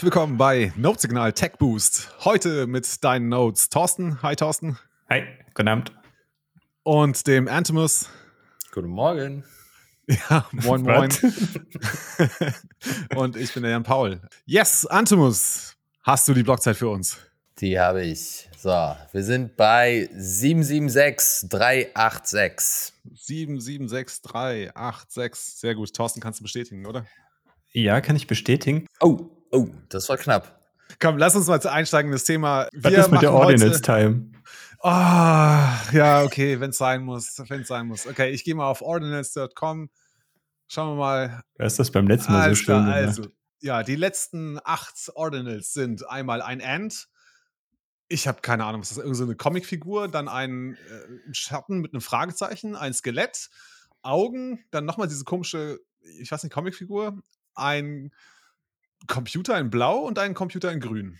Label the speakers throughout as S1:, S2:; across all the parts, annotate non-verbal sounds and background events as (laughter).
S1: Herzlich willkommen bei Notesignal Tech Boost. Heute mit deinen Notes Thorsten. Hi Thorsten.
S2: Hi, guten Abend.
S1: Und dem Antimus.
S3: Guten Morgen. (laughs)
S1: Ja, moin moin. (laughs) Und ich bin der Jan Paul. Yes, Antimus, hast du die Blockzeit für uns?
S3: Die habe ich. So, wir sind bei 776386.
S1: 776386. Sehr gut. Thorsten, kannst du bestätigen, oder?
S2: Ja, kann ich bestätigen.
S3: Oh, oh, das war knapp.
S1: Komm, lass uns mal einsteigen in das Thema.
S2: Was ist mit der Ordinance Time?
S1: Oh, ja, okay, wenn es sein muss, wenn es sein muss. Okay, ich gehe mal auf ordinance.com. Schauen wir mal.
S2: Wer ist das beim letzten Mal
S1: also,
S2: so schön
S1: Also, ja, die letzten acht Ordinals sind einmal ein Ant. Ich habe keine Ahnung, was ist das? Irgend so eine Comicfigur, dann ein äh, Schatten mit einem Fragezeichen, ein Skelett, Augen, dann nochmal diese komische, ich weiß nicht, Comicfigur, ein Computer in Blau und ein Computer in Grün.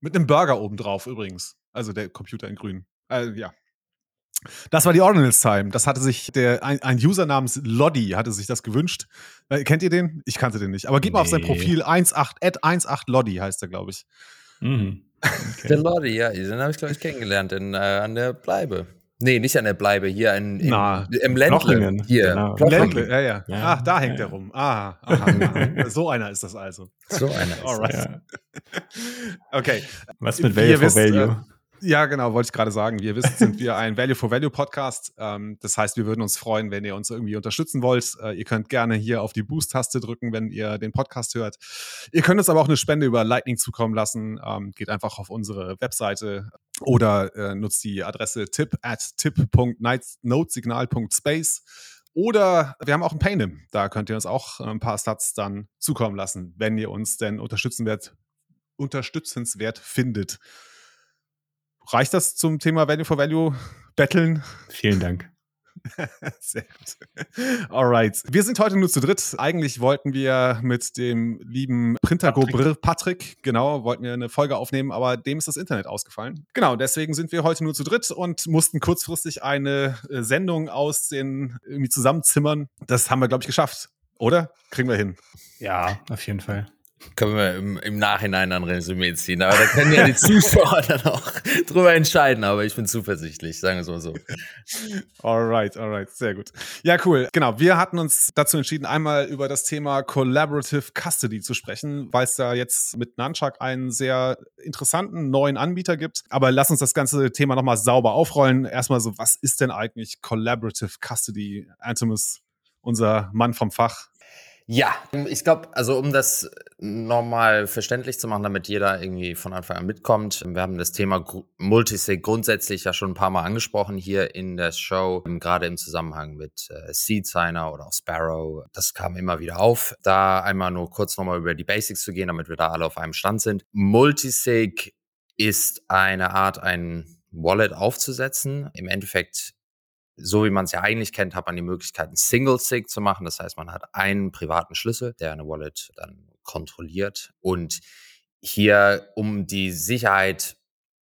S1: Mit einem Burger oben drauf übrigens. Also der Computer in Grün. Äh, ja. Das war die Ordinals Time. Das hatte sich der, ein, ein User namens Loddy hatte sich das gewünscht. Äh, kennt ihr den? Ich kannte den nicht. Aber gib nee. mal auf sein Profil 18, 18 Loddy heißt er, glaube ich.
S3: Mhm. Okay. Der Loddy, ja, den habe ich, glaube ich, kennengelernt in, äh, an der Bleibe. Nee, nicht an der Bleibe, hier in, in,
S1: Na,
S3: im Ländle. Hier.
S1: Genau. Ländle, ja, ja, ja. Ach, da hängt ja. er rum. Ah, aha, (laughs) so einer ist das also.
S3: So einer ist
S1: Alright.
S3: das. (laughs)
S1: Okay.
S2: Was mit Value for Value?
S1: Ja, genau, wollte ich gerade sagen. Wie ihr wisst, sind wir (laughs) ein Value for Value Podcast. Ähm, das heißt, wir würden uns freuen, wenn ihr uns irgendwie unterstützen wollt. Äh, ihr könnt gerne hier auf die Boost-Taste drücken, wenn ihr den Podcast hört. Ihr könnt uns aber auch eine Spende über Lightning zukommen lassen. Ähm, geht einfach auf unsere Webseite oder äh, nutzt die Adresse tip at tip.notesignal.space. Oder wir haben auch ein Paynim. Da könnt ihr uns auch ein paar Stats dann zukommen lassen, wenn ihr uns denn unterstützenswert, unterstützenswert findet. Reicht das zum Thema Value for Value Betteln?
S2: Vielen Dank. (laughs)
S1: Sehr gut. Alright. Wir sind heute nur zu dritt. Eigentlich wollten wir mit dem lieben Printago Patrick. Patrick, genau, wollten wir eine Folge aufnehmen, aber dem ist das Internet ausgefallen. Genau, deswegen sind wir heute nur zu dritt und mussten kurzfristig eine äh, Sendung aus den irgendwie zusammenzimmern. Das haben wir, glaube ich, geschafft. Oder? Kriegen wir hin.
S2: Ja, auf jeden Fall.
S3: Können wir im, im Nachhinein dann Resümee ziehen. Aber da können ja die Zuschauer dann auch drüber entscheiden. Aber ich bin zuversichtlich, sagen wir es mal so.
S1: Alright, alright, sehr gut. Ja, cool. Genau, wir hatten uns dazu entschieden, einmal über das Thema Collaborative Custody zu sprechen, weil es da jetzt mit Nunchuck einen sehr interessanten neuen Anbieter gibt. Aber lass uns das ganze Thema nochmal sauber aufrollen. Erstmal so, was ist denn eigentlich Collaborative Custody? Antimus, unser Mann vom Fach.
S3: Ja, ich glaube, also um das nochmal verständlich zu machen, damit jeder irgendwie von Anfang an mitkommt. Wir haben das Thema Multisig grundsätzlich ja schon ein paar Mal angesprochen hier in der Show, gerade im Zusammenhang mit äh, Seed Signer oder auch Sparrow. Das kam immer wieder auf. Da einmal nur kurz nochmal über die Basics zu gehen, damit wir da alle auf einem Stand sind. Multisig ist eine Art, ein Wallet aufzusetzen. Im Endeffekt so wie man es ja eigentlich kennt, hat man die Möglichkeit, ein Single-Sig zu machen. Das heißt, man hat einen privaten Schlüssel, der eine Wallet dann kontrolliert. Und hier, um die Sicherheit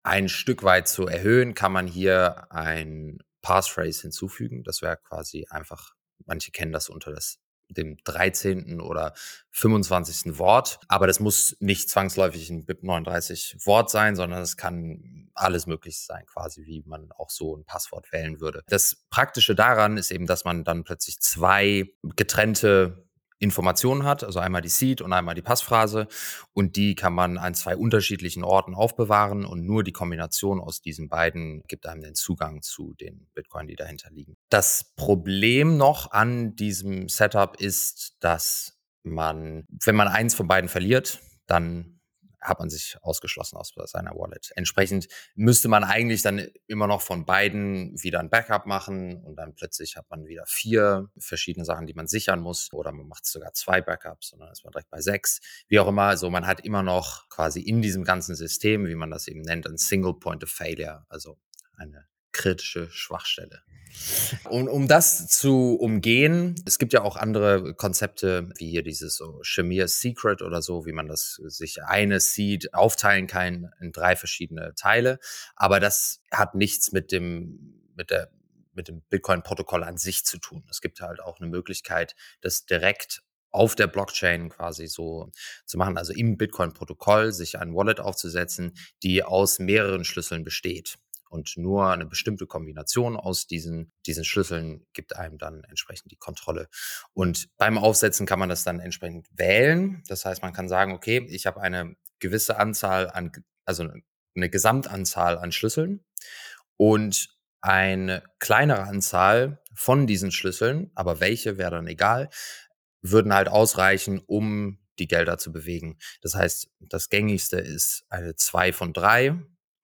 S3: ein Stück weit zu erhöhen, kann man hier ein Passphrase hinzufügen. Das wäre quasi einfach, manche kennen das unter das dem 13. oder 25. Wort. Aber das muss nicht zwangsläufig ein BIP 39 Wort sein, sondern es kann alles möglich sein, quasi wie man auch so ein Passwort wählen würde. Das Praktische daran ist eben, dass man dann plötzlich zwei getrennte Informationen hat, also einmal die Seed und einmal die Passphrase und die kann man an zwei unterschiedlichen Orten aufbewahren und nur die Kombination aus diesen beiden gibt einem den Zugang zu den Bitcoin, die dahinter liegen. Das Problem noch an diesem Setup ist, dass man, wenn man eins von beiden verliert, dann hat man sich ausgeschlossen aus seiner Wallet. Entsprechend müsste man eigentlich dann immer noch von beiden wieder ein Backup machen und dann plötzlich hat man wieder vier verschiedene Sachen, die man sichern muss oder man macht sogar zwei Backups und dann ist man direkt bei sechs. Wie auch immer, also man hat immer noch quasi in diesem ganzen System, wie man das eben nennt, ein Single Point of Failure, also eine kritische Schwachstelle. Um, um das zu umgehen, es gibt ja auch andere Konzepte, wie hier dieses so Shamir's Secret oder so, wie man das sich eine Seed aufteilen kann in drei verschiedene Teile. Aber das hat nichts mit dem, mit der, mit dem Bitcoin-Protokoll an sich zu tun. Es gibt halt auch eine Möglichkeit, das direkt auf der Blockchain quasi so zu machen, also im Bitcoin-Protokoll sich ein Wallet aufzusetzen, die aus mehreren Schlüsseln besteht. Und nur eine bestimmte Kombination aus diesen, diesen Schlüsseln gibt einem dann entsprechend die Kontrolle. Und beim Aufsetzen kann man das dann entsprechend wählen. Das heißt, man kann sagen, okay, ich habe eine gewisse Anzahl an, also eine Gesamtanzahl an Schlüsseln und eine kleinere Anzahl von diesen Schlüsseln, aber welche wäre dann egal, würden halt ausreichen, um die Gelder zu bewegen. Das heißt, das gängigste ist eine 2 von 3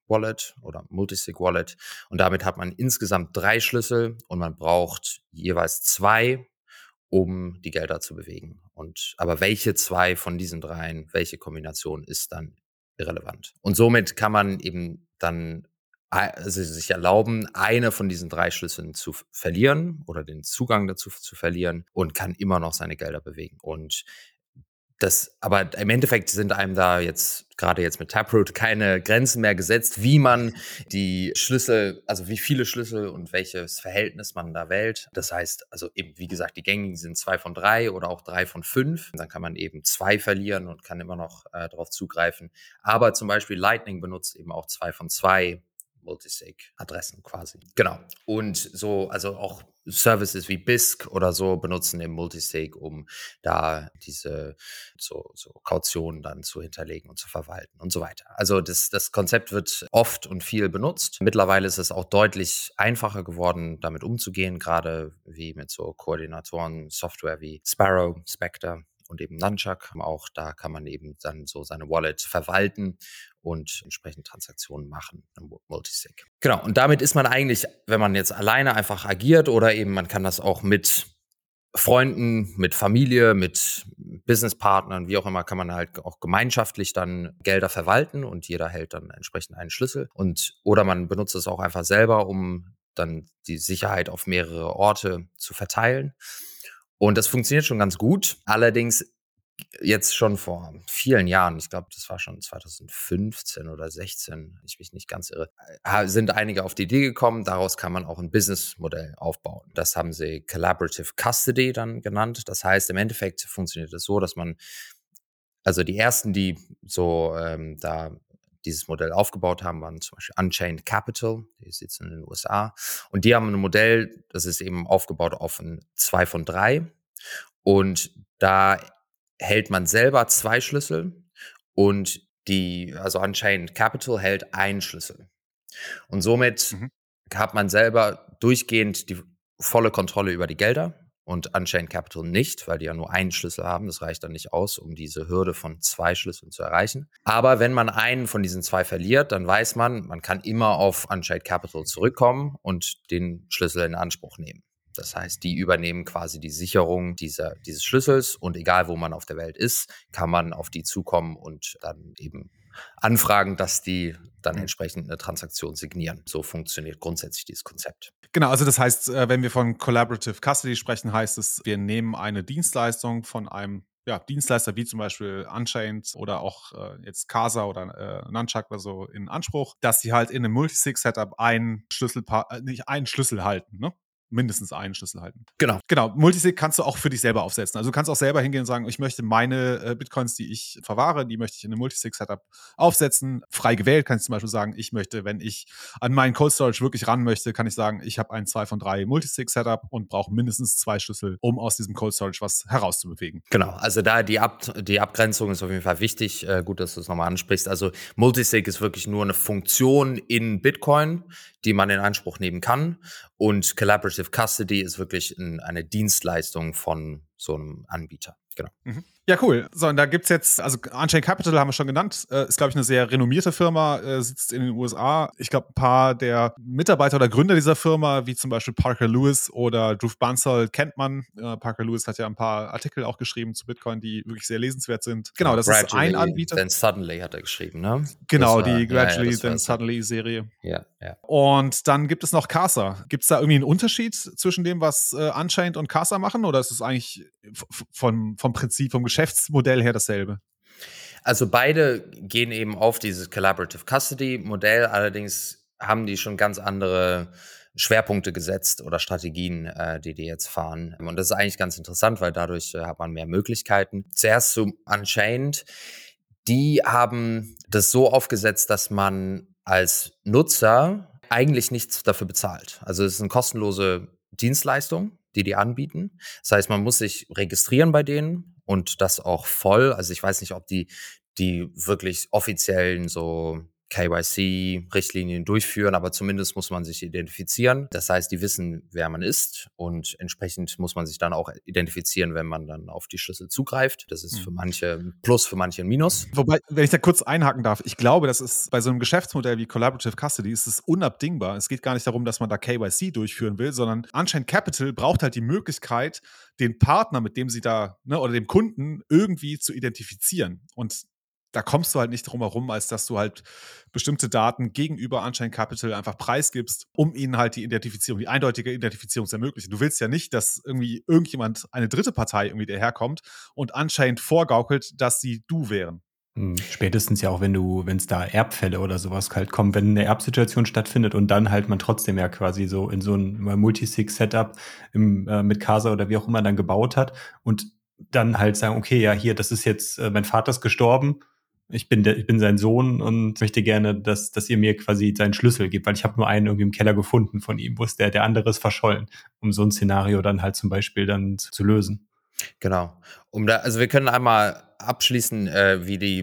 S3: Wallet oder Multisig Wallet und damit hat man insgesamt drei Schlüssel und man braucht jeweils zwei, um die Gelder zu bewegen. Und aber welche zwei von diesen dreien, welche Kombination ist dann irrelevant? Und somit kann man eben dann also sich erlauben, eine von diesen drei Schlüsseln zu verlieren oder den Zugang dazu zu verlieren und kann immer noch seine Gelder bewegen. Und das, aber im Endeffekt sind einem da jetzt, gerade jetzt mit Taproot, keine Grenzen mehr gesetzt, wie man die Schlüssel, also wie viele Schlüssel und welches Verhältnis man da wählt. Das heißt, also eben, wie gesagt, die gängigen sind zwei von drei oder auch drei von fünf. Dann kann man eben zwei verlieren und kann immer noch äh, darauf zugreifen. Aber zum Beispiel Lightning benutzt eben auch zwei von zwei Multisig-Adressen quasi. Genau. Und so, also auch Services wie BISC oder so benutzen eben Multisig, um da diese so, so Kautionen dann zu hinterlegen und zu verwalten und so weiter. Also das, das Konzept wird oft und viel benutzt. Mittlerweile ist es auch deutlich einfacher geworden, damit umzugehen, gerade wie mit so Koordinatoren, Software wie Sparrow, Spectre und eben Nunchuck. Auch da kann man eben dann so seine Wallet verwalten und entsprechend Transaktionen machen im Multisig. Genau, und damit ist man eigentlich, wenn man jetzt alleine einfach agiert oder eben man kann das auch mit Freunden, mit Familie, mit Businesspartnern, wie auch immer, kann man halt auch gemeinschaftlich dann Gelder verwalten und jeder hält dann entsprechend einen Schlüssel. Und oder man benutzt es auch einfach selber, um dann die Sicherheit auf mehrere Orte zu verteilen. Und das funktioniert schon ganz gut. Allerdings jetzt schon vor vielen Jahren, ich glaube, das war schon 2015 oder 16, ich mich nicht ganz irre, sind einige auf die Idee gekommen, daraus kann man auch ein Businessmodell aufbauen. Das haben sie Collaborative Custody dann genannt. Das heißt, im Endeffekt funktioniert es das so, dass man, also die ersten, die so ähm, da dieses Modell aufgebaut haben, waren zum Beispiel Unchained Capital, die sitzen in den USA. Und die haben ein Modell, das ist eben aufgebaut auf ein 2 von 3. Und da hält man selber zwei Schlüssel und die, also Unchained Capital hält einen Schlüssel. Und somit mhm. hat man selber durchgehend die volle Kontrolle über die Gelder und Unchained Capital nicht, weil die ja nur einen Schlüssel haben. Das reicht dann nicht aus, um diese Hürde von zwei Schlüsseln zu erreichen. Aber wenn man einen von diesen zwei verliert, dann weiß man, man kann immer auf Unchained Capital zurückkommen und den Schlüssel in Anspruch nehmen. Das heißt, die übernehmen quasi die Sicherung dieser, dieses Schlüssels und egal wo man auf der Welt ist, kann man auf die zukommen und dann eben anfragen, dass die dann entsprechend eine Transaktion signieren. So funktioniert grundsätzlich dieses Konzept.
S1: Genau, also das heißt, äh, wenn wir von Collaborative Custody sprechen, heißt es, wir nehmen eine Dienstleistung von einem ja, Dienstleister wie zum Beispiel Unchained oder auch äh, jetzt Casa oder äh, Nunchuck oder so in Anspruch, dass sie halt in einem Multisig-Setup einen Schlüssel, äh, nicht einen Schlüssel halten. Ne? Mindestens einen Schlüssel halten.
S3: Genau.
S1: Genau. Multisig kannst du auch für dich selber aufsetzen. Also du kannst auch selber hingehen und sagen, ich möchte meine äh, Bitcoins, die ich verwahre, die möchte ich in einem Multisig-Setup aufsetzen. Frei gewählt kannst du zum Beispiel sagen, ich möchte, wenn ich an meinen Cold Storage wirklich ran möchte, kann ich sagen, ich habe ein 2 von 3 Multisig-Setup und brauche mindestens zwei Schlüssel, um aus diesem Cold Storage was herauszubewegen.
S3: Genau. Also da die, Ab die Abgrenzung ist auf jeden Fall wichtig. Äh, gut, dass du es nochmal ansprichst. Also Multisig ist wirklich nur eine Funktion in Bitcoin, die man in Anspruch nehmen kann. Und Collaborative Custody ist wirklich ein, eine Dienstleistung von so einem Anbieter. Genau.
S1: Mhm. Ja, cool. So, und da gibt es jetzt, also Unchained Capital haben wir schon genannt, äh, ist, glaube ich, eine sehr renommierte Firma, äh, sitzt in den USA. Ich glaube, ein paar der Mitarbeiter oder Gründer dieser Firma, wie zum Beispiel Parker Lewis oder Drew Bansal, kennt man. Äh, Parker Lewis hat ja ein paar Artikel auch geschrieben zu Bitcoin, die wirklich sehr lesenswert sind. Genau, das ist ein Anbieter.
S3: Then Suddenly hat er geschrieben, ne?
S1: Genau, war, die Gradually, ja, ja, Then Suddenly Serie.
S3: Ja, ja.
S1: Und dann gibt es noch Casa. Gibt es da irgendwie einen Unterschied zwischen dem, was äh, Unchained und Casa machen? Oder ist es eigentlich vom, vom Prinzip, vom Geschäftsmodell her dasselbe?
S3: Also beide gehen eben auf dieses Collaborative Custody Modell, allerdings haben die schon ganz andere Schwerpunkte gesetzt oder Strategien, äh, die die jetzt fahren. Und das ist eigentlich ganz interessant, weil dadurch äh, hat man mehr Möglichkeiten. Zuerst zu Unchained. Die haben das so aufgesetzt, dass man als Nutzer eigentlich nichts dafür bezahlt. Also es ist eine kostenlose Dienstleistung, die die anbieten. Das heißt, man muss sich registrieren bei denen und das auch voll. Also ich weiß nicht, ob die die wirklich offiziellen so KYC-Richtlinien durchführen, aber zumindest muss man sich identifizieren. Das heißt, die wissen, wer man ist und entsprechend muss man sich dann auch identifizieren, wenn man dann auf die Schlüssel zugreift. Das ist für mhm. manche ein Plus, für manche ein Minus.
S1: Wobei, wenn ich da kurz einhaken darf, ich glaube, das ist bei so einem Geschäftsmodell wie Collaborative Custody ist es unabdingbar. Es geht gar nicht darum, dass man da KYC durchführen will, sondern Unchained Capital braucht halt die Möglichkeit, den Partner, mit dem sie da, ne, oder dem Kunden irgendwie zu identifizieren. Und da kommst du halt nicht drum herum, als dass du halt bestimmte Daten gegenüber Unchained Capital einfach preisgibst, um ihnen halt die Identifizierung, die eindeutige Identifizierung zu ermöglichen. Du willst ja nicht, dass irgendwie irgendjemand, eine dritte Partei irgendwie daherkommt und Unchained vorgaukelt, dass sie du wären.
S2: Hm, spätestens ja auch, wenn du, wenn es da Erbfälle oder sowas halt kommen, wenn eine Erbsituation stattfindet und dann halt man trotzdem ja quasi so in so ein Multisig-Setup äh, mit Casa oder wie auch immer dann gebaut hat und dann halt sagen, okay, ja, hier, das ist jetzt, äh, mein Vater ist gestorben, ich bin, der, ich bin sein Sohn und möchte gerne, dass, dass ihr mir quasi seinen Schlüssel gebt, weil ich habe nur einen irgendwie im Keller gefunden von ihm, wo ist der, der andere ist verschollen, um so ein Szenario dann halt zum Beispiel dann zu lösen.
S3: Genau. Um da, also wir können einmal abschließen, äh, wie die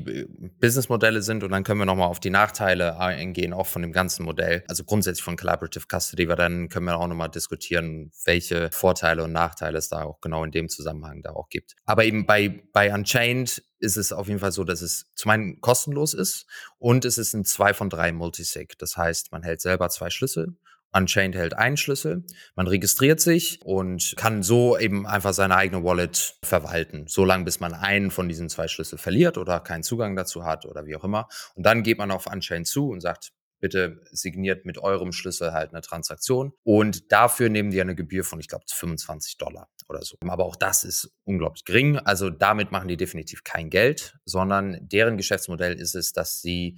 S3: Businessmodelle sind und dann können wir nochmal auf die Nachteile eingehen, auch von dem ganzen Modell. Also grundsätzlich von Collaborative Custody, weil dann können wir auch nochmal diskutieren, welche Vorteile und Nachteile es da auch genau in dem Zusammenhang da auch gibt. Aber eben bei, bei Unchained ist es auf jeden Fall so, dass es zum einen kostenlos ist und es ist ein 2 von 3 Multisig. Das heißt, man hält selber zwei Schlüssel Unchained hält einen Schlüssel, man registriert sich und kann so eben einfach seine eigene Wallet verwalten, solange bis man einen von diesen zwei Schlüsseln verliert oder keinen Zugang dazu hat oder wie auch immer. Und dann geht man auf Unchained zu und sagt, bitte signiert mit eurem Schlüssel halt eine Transaktion. Und dafür nehmen die eine Gebühr von, ich glaube, 25 Dollar oder so. Aber auch das ist unglaublich gering. Also damit machen die definitiv kein Geld, sondern deren Geschäftsmodell ist es, dass sie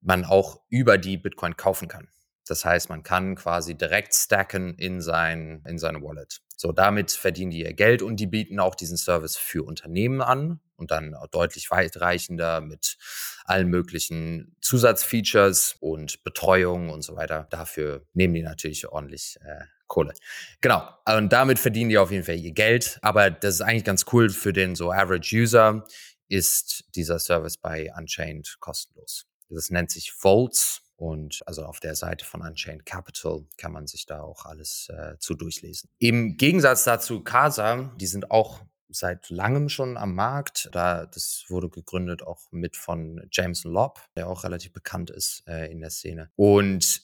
S3: man auch über die Bitcoin kaufen kann. Das heißt, man kann quasi direkt stacken in sein, in seine Wallet. So, damit verdienen die ihr Geld und die bieten auch diesen Service für Unternehmen an und dann deutlich weitreichender mit allen möglichen Zusatzfeatures und Betreuung und so weiter. Dafür nehmen die natürlich ordentlich äh, Kohle. Genau. Und damit verdienen die auf jeden Fall ihr Geld. Aber das ist eigentlich ganz cool für den so Average User ist dieser Service bei Unchained kostenlos. Das nennt sich Volts und also auf der Seite von Unchained Capital kann man sich da auch alles äh, zu durchlesen. Im Gegensatz dazu Casa, die sind auch seit langem schon am Markt. Da, das wurde gegründet auch mit von Jameson Lobb, der auch relativ bekannt ist äh, in der Szene. Und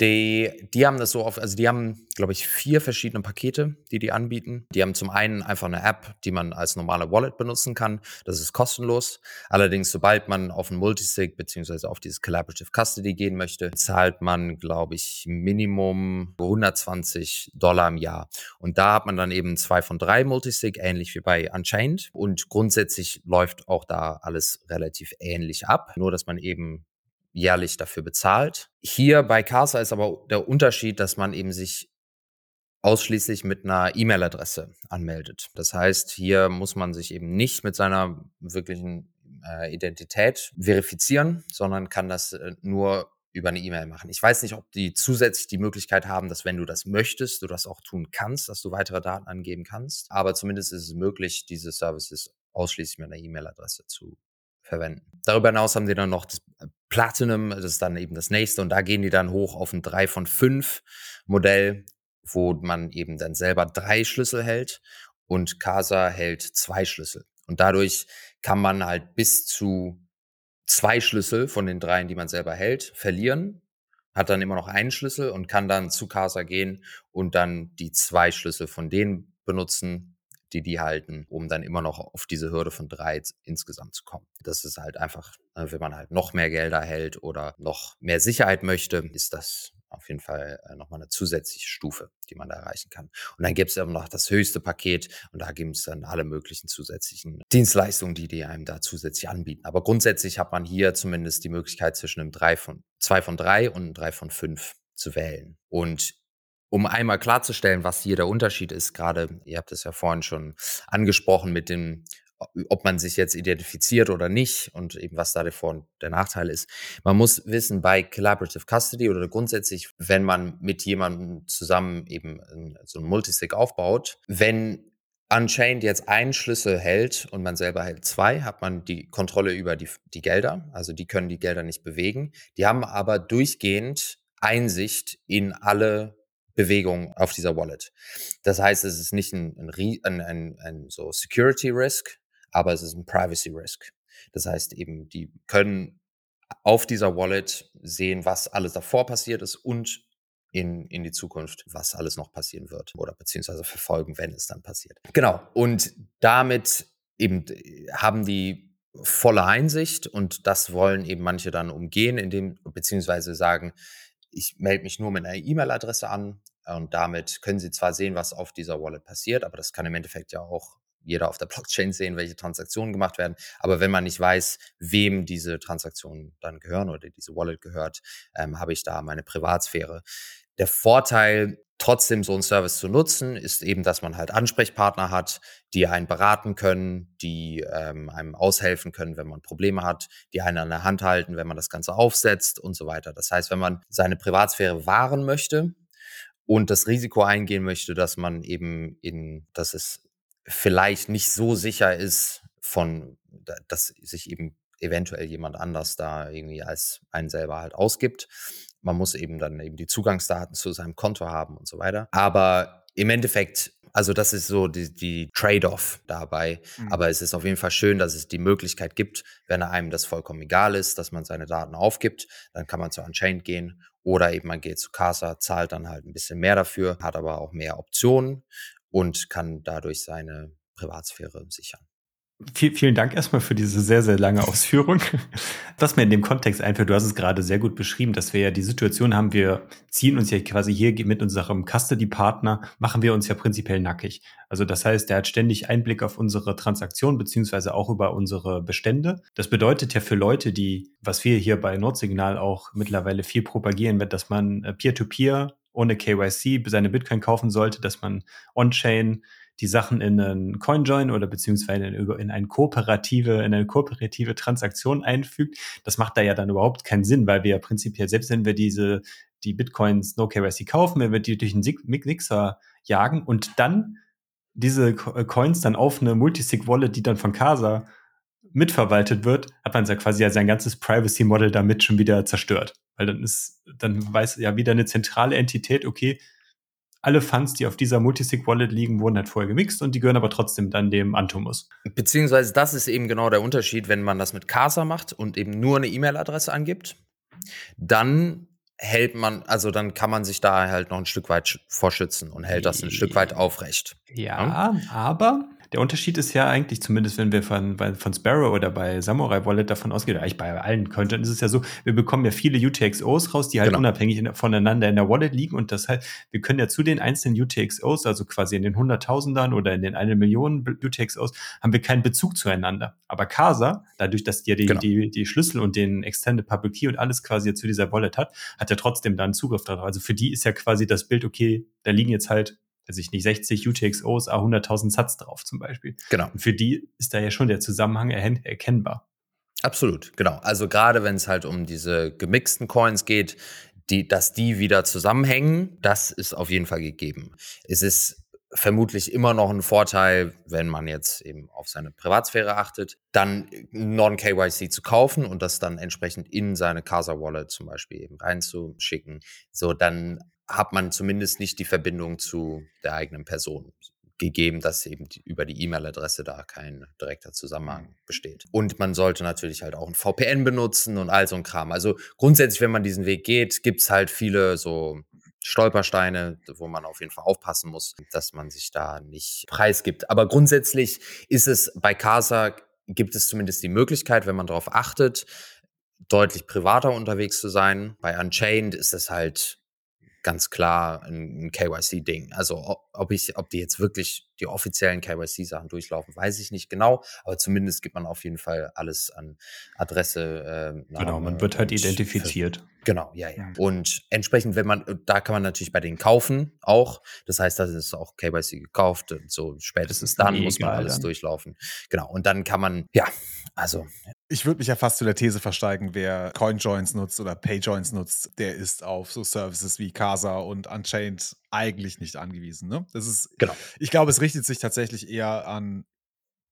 S3: die, die haben das so oft, also die haben, glaube ich, vier verschiedene Pakete, die die anbieten. Die haben zum einen einfach eine App, die man als normale Wallet benutzen kann. Das ist kostenlos. Allerdings, sobald man auf ein Multisig beziehungsweise auf dieses Collaborative Custody gehen möchte, zahlt man, glaube ich, Minimum 120 Dollar im Jahr. Und da hat man dann eben zwei von drei Multisig, ähnlich wie bei Unchained. Und grundsätzlich läuft auch da alles relativ ähnlich ab. Nur, dass man eben jährlich dafür bezahlt. Hier bei Casa ist aber der Unterschied, dass man eben sich ausschließlich mit einer E-Mail-Adresse anmeldet. Das heißt, hier muss man sich eben nicht mit seiner wirklichen äh, Identität verifizieren, sondern kann das äh, nur über eine E-Mail machen. Ich weiß nicht, ob die zusätzlich die Möglichkeit haben, dass wenn du das möchtest, du das auch tun kannst, dass du weitere Daten angeben kannst. Aber zumindest ist es möglich, diese Services ausschließlich mit einer E-Mail-Adresse zu verwenden. Darüber hinaus haben die dann noch das Platinum, das ist dann eben das nächste und da gehen die dann hoch auf ein 3 von 5 Modell, wo man eben dann selber drei Schlüssel hält und Casa hält zwei Schlüssel. Und dadurch kann man halt bis zu zwei Schlüssel von den dreien, die man selber hält, verlieren, hat dann immer noch einen Schlüssel und kann dann zu Casa gehen und dann die zwei Schlüssel von denen benutzen, die die halten, um dann immer noch auf diese Hürde von drei insgesamt zu kommen. Das ist halt einfach, ne, wenn man halt noch mehr Gelder hält oder noch mehr Sicherheit möchte, ist das auf jeden Fall äh, nochmal eine zusätzliche Stufe, die man da erreichen kann. Und dann gibt es eben noch das höchste Paket und da gibt es dann alle möglichen zusätzlichen Dienstleistungen, die die einem da zusätzlich anbieten. Aber grundsätzlich hat man hier zumindest die Möglichkeit zwischen einem 3 von, 2 von 3 und einem 3 von 5 zu wählen. Und um einmal klarzustellen, was hier der Unterschied ist, gerade, ihr habt es ja vorhin schon angesprochen mit dem, ob man sich jetzt identifiziert oder nicht und eben was da der Vor- und der Nachteil ist. Man muss wissen, bei Collaborative Custody oder grundsätzlich, wenn man mit jemandem zusammen eben so ein Multisig aufbaut, wenn Unchained jetzt einen Schlüssel hält und man selber hält zwei, hat man die Kontrolle über die, die Gelder. Also die können die Gelder nicht bewegen. Die haben aber durchgehend Einsicht in alle Bewegungen auf dieser Wallet. Das heißt, es ist nicht ein, ein, ein, ein, so Security Risk, aber es ist ein Privacy Risk. Das heißt eben, die können auf dieser Wallet sehen, was alles davor passiert ist und in, in die Zukunft, was alles noch passieren wird oder beziehungsweise verfolgen, wenn es dann passiert. Genau. Und damit eben haben die volle Einsicht und das wollen eben manche dann umgehen, indem beziehungsweise sagen, ich melde mich nur mit einer E-Mail-Adresse an und damit können sie zwar sehen, was auf dieser Wallet passiert, aber das kann im Endeffekt ja auch jeder auf der (laughs) Blockchain sehen, welche Transaktionen gemacht werden. Aber wenn man nicht weiß, wem diese Transaktionen dann gehören oder diese Wallet gehört, ähm, habe ich da meine Privatsphäre. Der Vorteil, trotzdem so einen Service zu nutzen, ist eben, dass man halt Ansprechpartner hat, die einen beraten können, die ähm, einem aushelfen können, wenn man Probleme hat, die einen an der Hand halten, wenn man das Ganze aufsetzt und so weiter. Das heißt, wenn man seine Privatsphäre wahren möchte, und das Risiko eingehen möchte, dass man eben in, dass es vielleicht nicht so sicher ist von, dass sich eben eventuell jemand anders da irgendwie als einen selber halt ausgibt. Man muss eben dann eben die Zugangsdaten zu seinem Konto haben und so weiter. Aber im Endeffekt, also das ist so die, die Trade-off dabei. Mhm. Aber es ist auf jeden Fall schön, dass es die Möglichkeit gibt, wenn einem das vollkommen egal ist, dass man seine Daten aufgibt, dann kann man zu Unchained gehen oder eben man geht zu Casa, zahlt dann halt ein bisschen mehr dafür, hat aber auch mehr Optionen und kann dadurch seine Privatsphäre sichern.
S2: Vielen Dank erstmal für diese sehr, sehr lange Ausführung. (laughs) Was mir in dem Kontext einfällt, du hast es gerade sehr gut beschrieben, dass wir ja die Situation haben, wir ziehen uns ja quasi hier mit unserem Custody-Partner, machen wir uns ja prinzipiell nackig. Also das heißt, der hat ständig Einblick auf unsere Transaktion beziehungsweise auch über unsere Bestände. Das bedeutet ja für Leute, die, was wir hier bei Nordsignal auch mittlerweile viel propagieren wird, dass man äh, Peer-to-Peer -Peer ohne KYC seine Bitcoin kaufen sollte, dass man on-chain die Sachen in einen CoinJoin oder beziehungsweise in, in eine kooperative, in eine kooperative Transaktion einfügt. Das macht da ja dann überhaupt keinen Sinn, weil wir ja prinzipiell, selbst wenn wir diese, die Bitcoins No KYC kaufen, wenn wir die durch einen Mixer jagen und dann diese äh, Coins dann auf eine Multisig-Wallet, die dann von Casa mitverwaltet wird, hat man ja quasi ja sein ganzes Privacy-Model damit schon wieder zerstört. Weil dann ist, dann weiß ja wieder eine zentrale Entität, okay, alle Funds, die auf dieser Multisig-Wallet liegen, wurden halt vorher gemixt und die gehören aber trotzdem dann dem Antomus.
S3: Beziehungsweise das ist eben genau der Unterschied, wenn man das mit Casa macht und eben nur eine E-Mail-Adresse angibt, dann hält man, also dann kann man sich da halt noch ein Stück weit vorschützen und hält das ein Stück weit aufrecht.
S2: Ja, ja? aber der Unterschied ist ja eigentlich, zumindest wenn wir von, von Sparrow oder bei Samurai Wallet davon ausgehen, eigentlich bei allen Content ist es ja so, wir bekommen ja viele UTXOs raus, die halt genau. unabhängig in, voneinander in der Wallet liegen und das heißt, wir können ja zu den einzelnen UTXOs, also quasi in den Hunderttausendern oder in den eine Million UTXOs, haben wir keinen Bezug zueinander. Aber Casa, dadurch, dass die, die, genau. die, die Schlüssel und den Extended Public Key und alles quasi zu dieser Wallet hat, hat er trotzdem dann Zugriff darauf. Also für die ist ja quasi das Bild, okay, da liegen jetzt halt weiß ich nicht, 60 UTXOs, 100.000 Satz drauf zum Beispiel.
S3: Genau.
S2: Und für die ist da ja schon der Zusammenhang erkennbar.
S3: Absolut, genau. Also gerade wenn es halt um diese gemixten Coins geht, die, dass die wieder zusammenhängen, das ist auf jeden Fall gegeben. Es ist vermutlich immer noch ein Vorteil, wenn man jetzt eben auf seine Privatsphäre achtet, dann Non-KYC zu kaufen und das dann entsprechend in seine Casa Wallet zum Beispiel eben reinzuschicken. So, dann hat man zumindest nicht die Verbindung zu der eigenen Person gegeben, dass eben die, über die E-Mail-Adresse da kein direkter Zusammenhang mhm. besteht. Und man sollte natürlich halt auch ein VPN benutzen und all so ein Kram. Also grundsätzlich, wenn man diesen Weg geht, gibt es halt viele so Stolpersteine, wo man auf jeden Fall aufpassen muss, dass man sich da nicht preisgibt. Aber grundsätzlich ist es bei Casa gibt es zumindest die Möglichkeit, wenn man darauf achtet, deutlich privater unterwegs zu sein. Bei Unchained ist es halt ganz klar ein, KYC-Ding. Also ob ich, ob die jetzt wirklich die offiziellen KYC-Sachen durchlaufen, weiß ich nicht genau, aber zumindest gibt man auf jeden Fall alles an Adresse.
S2: Äh, genau, man wird halt identifiziert.
S3: Genau, ja, ja. Und entsprechend, wenn man, da kann man natürlich bei denen kaufen auch. Das heißt, das ist auch KYC gekauft und so spätestens dann muss man alles dann. durchlaufen. Genau. Und dann kann man, ja, also.
S1: Ich würde mich ja fast zu der These versteigen, wer CoinJoins nutzt oder PayJoins nutzt, der ist auf so Services wie Casa und Unchained eigentlich nicht angewiesen. Ne? Das ist, genau. Ich glaube, es richtet sich tatsächlich eher an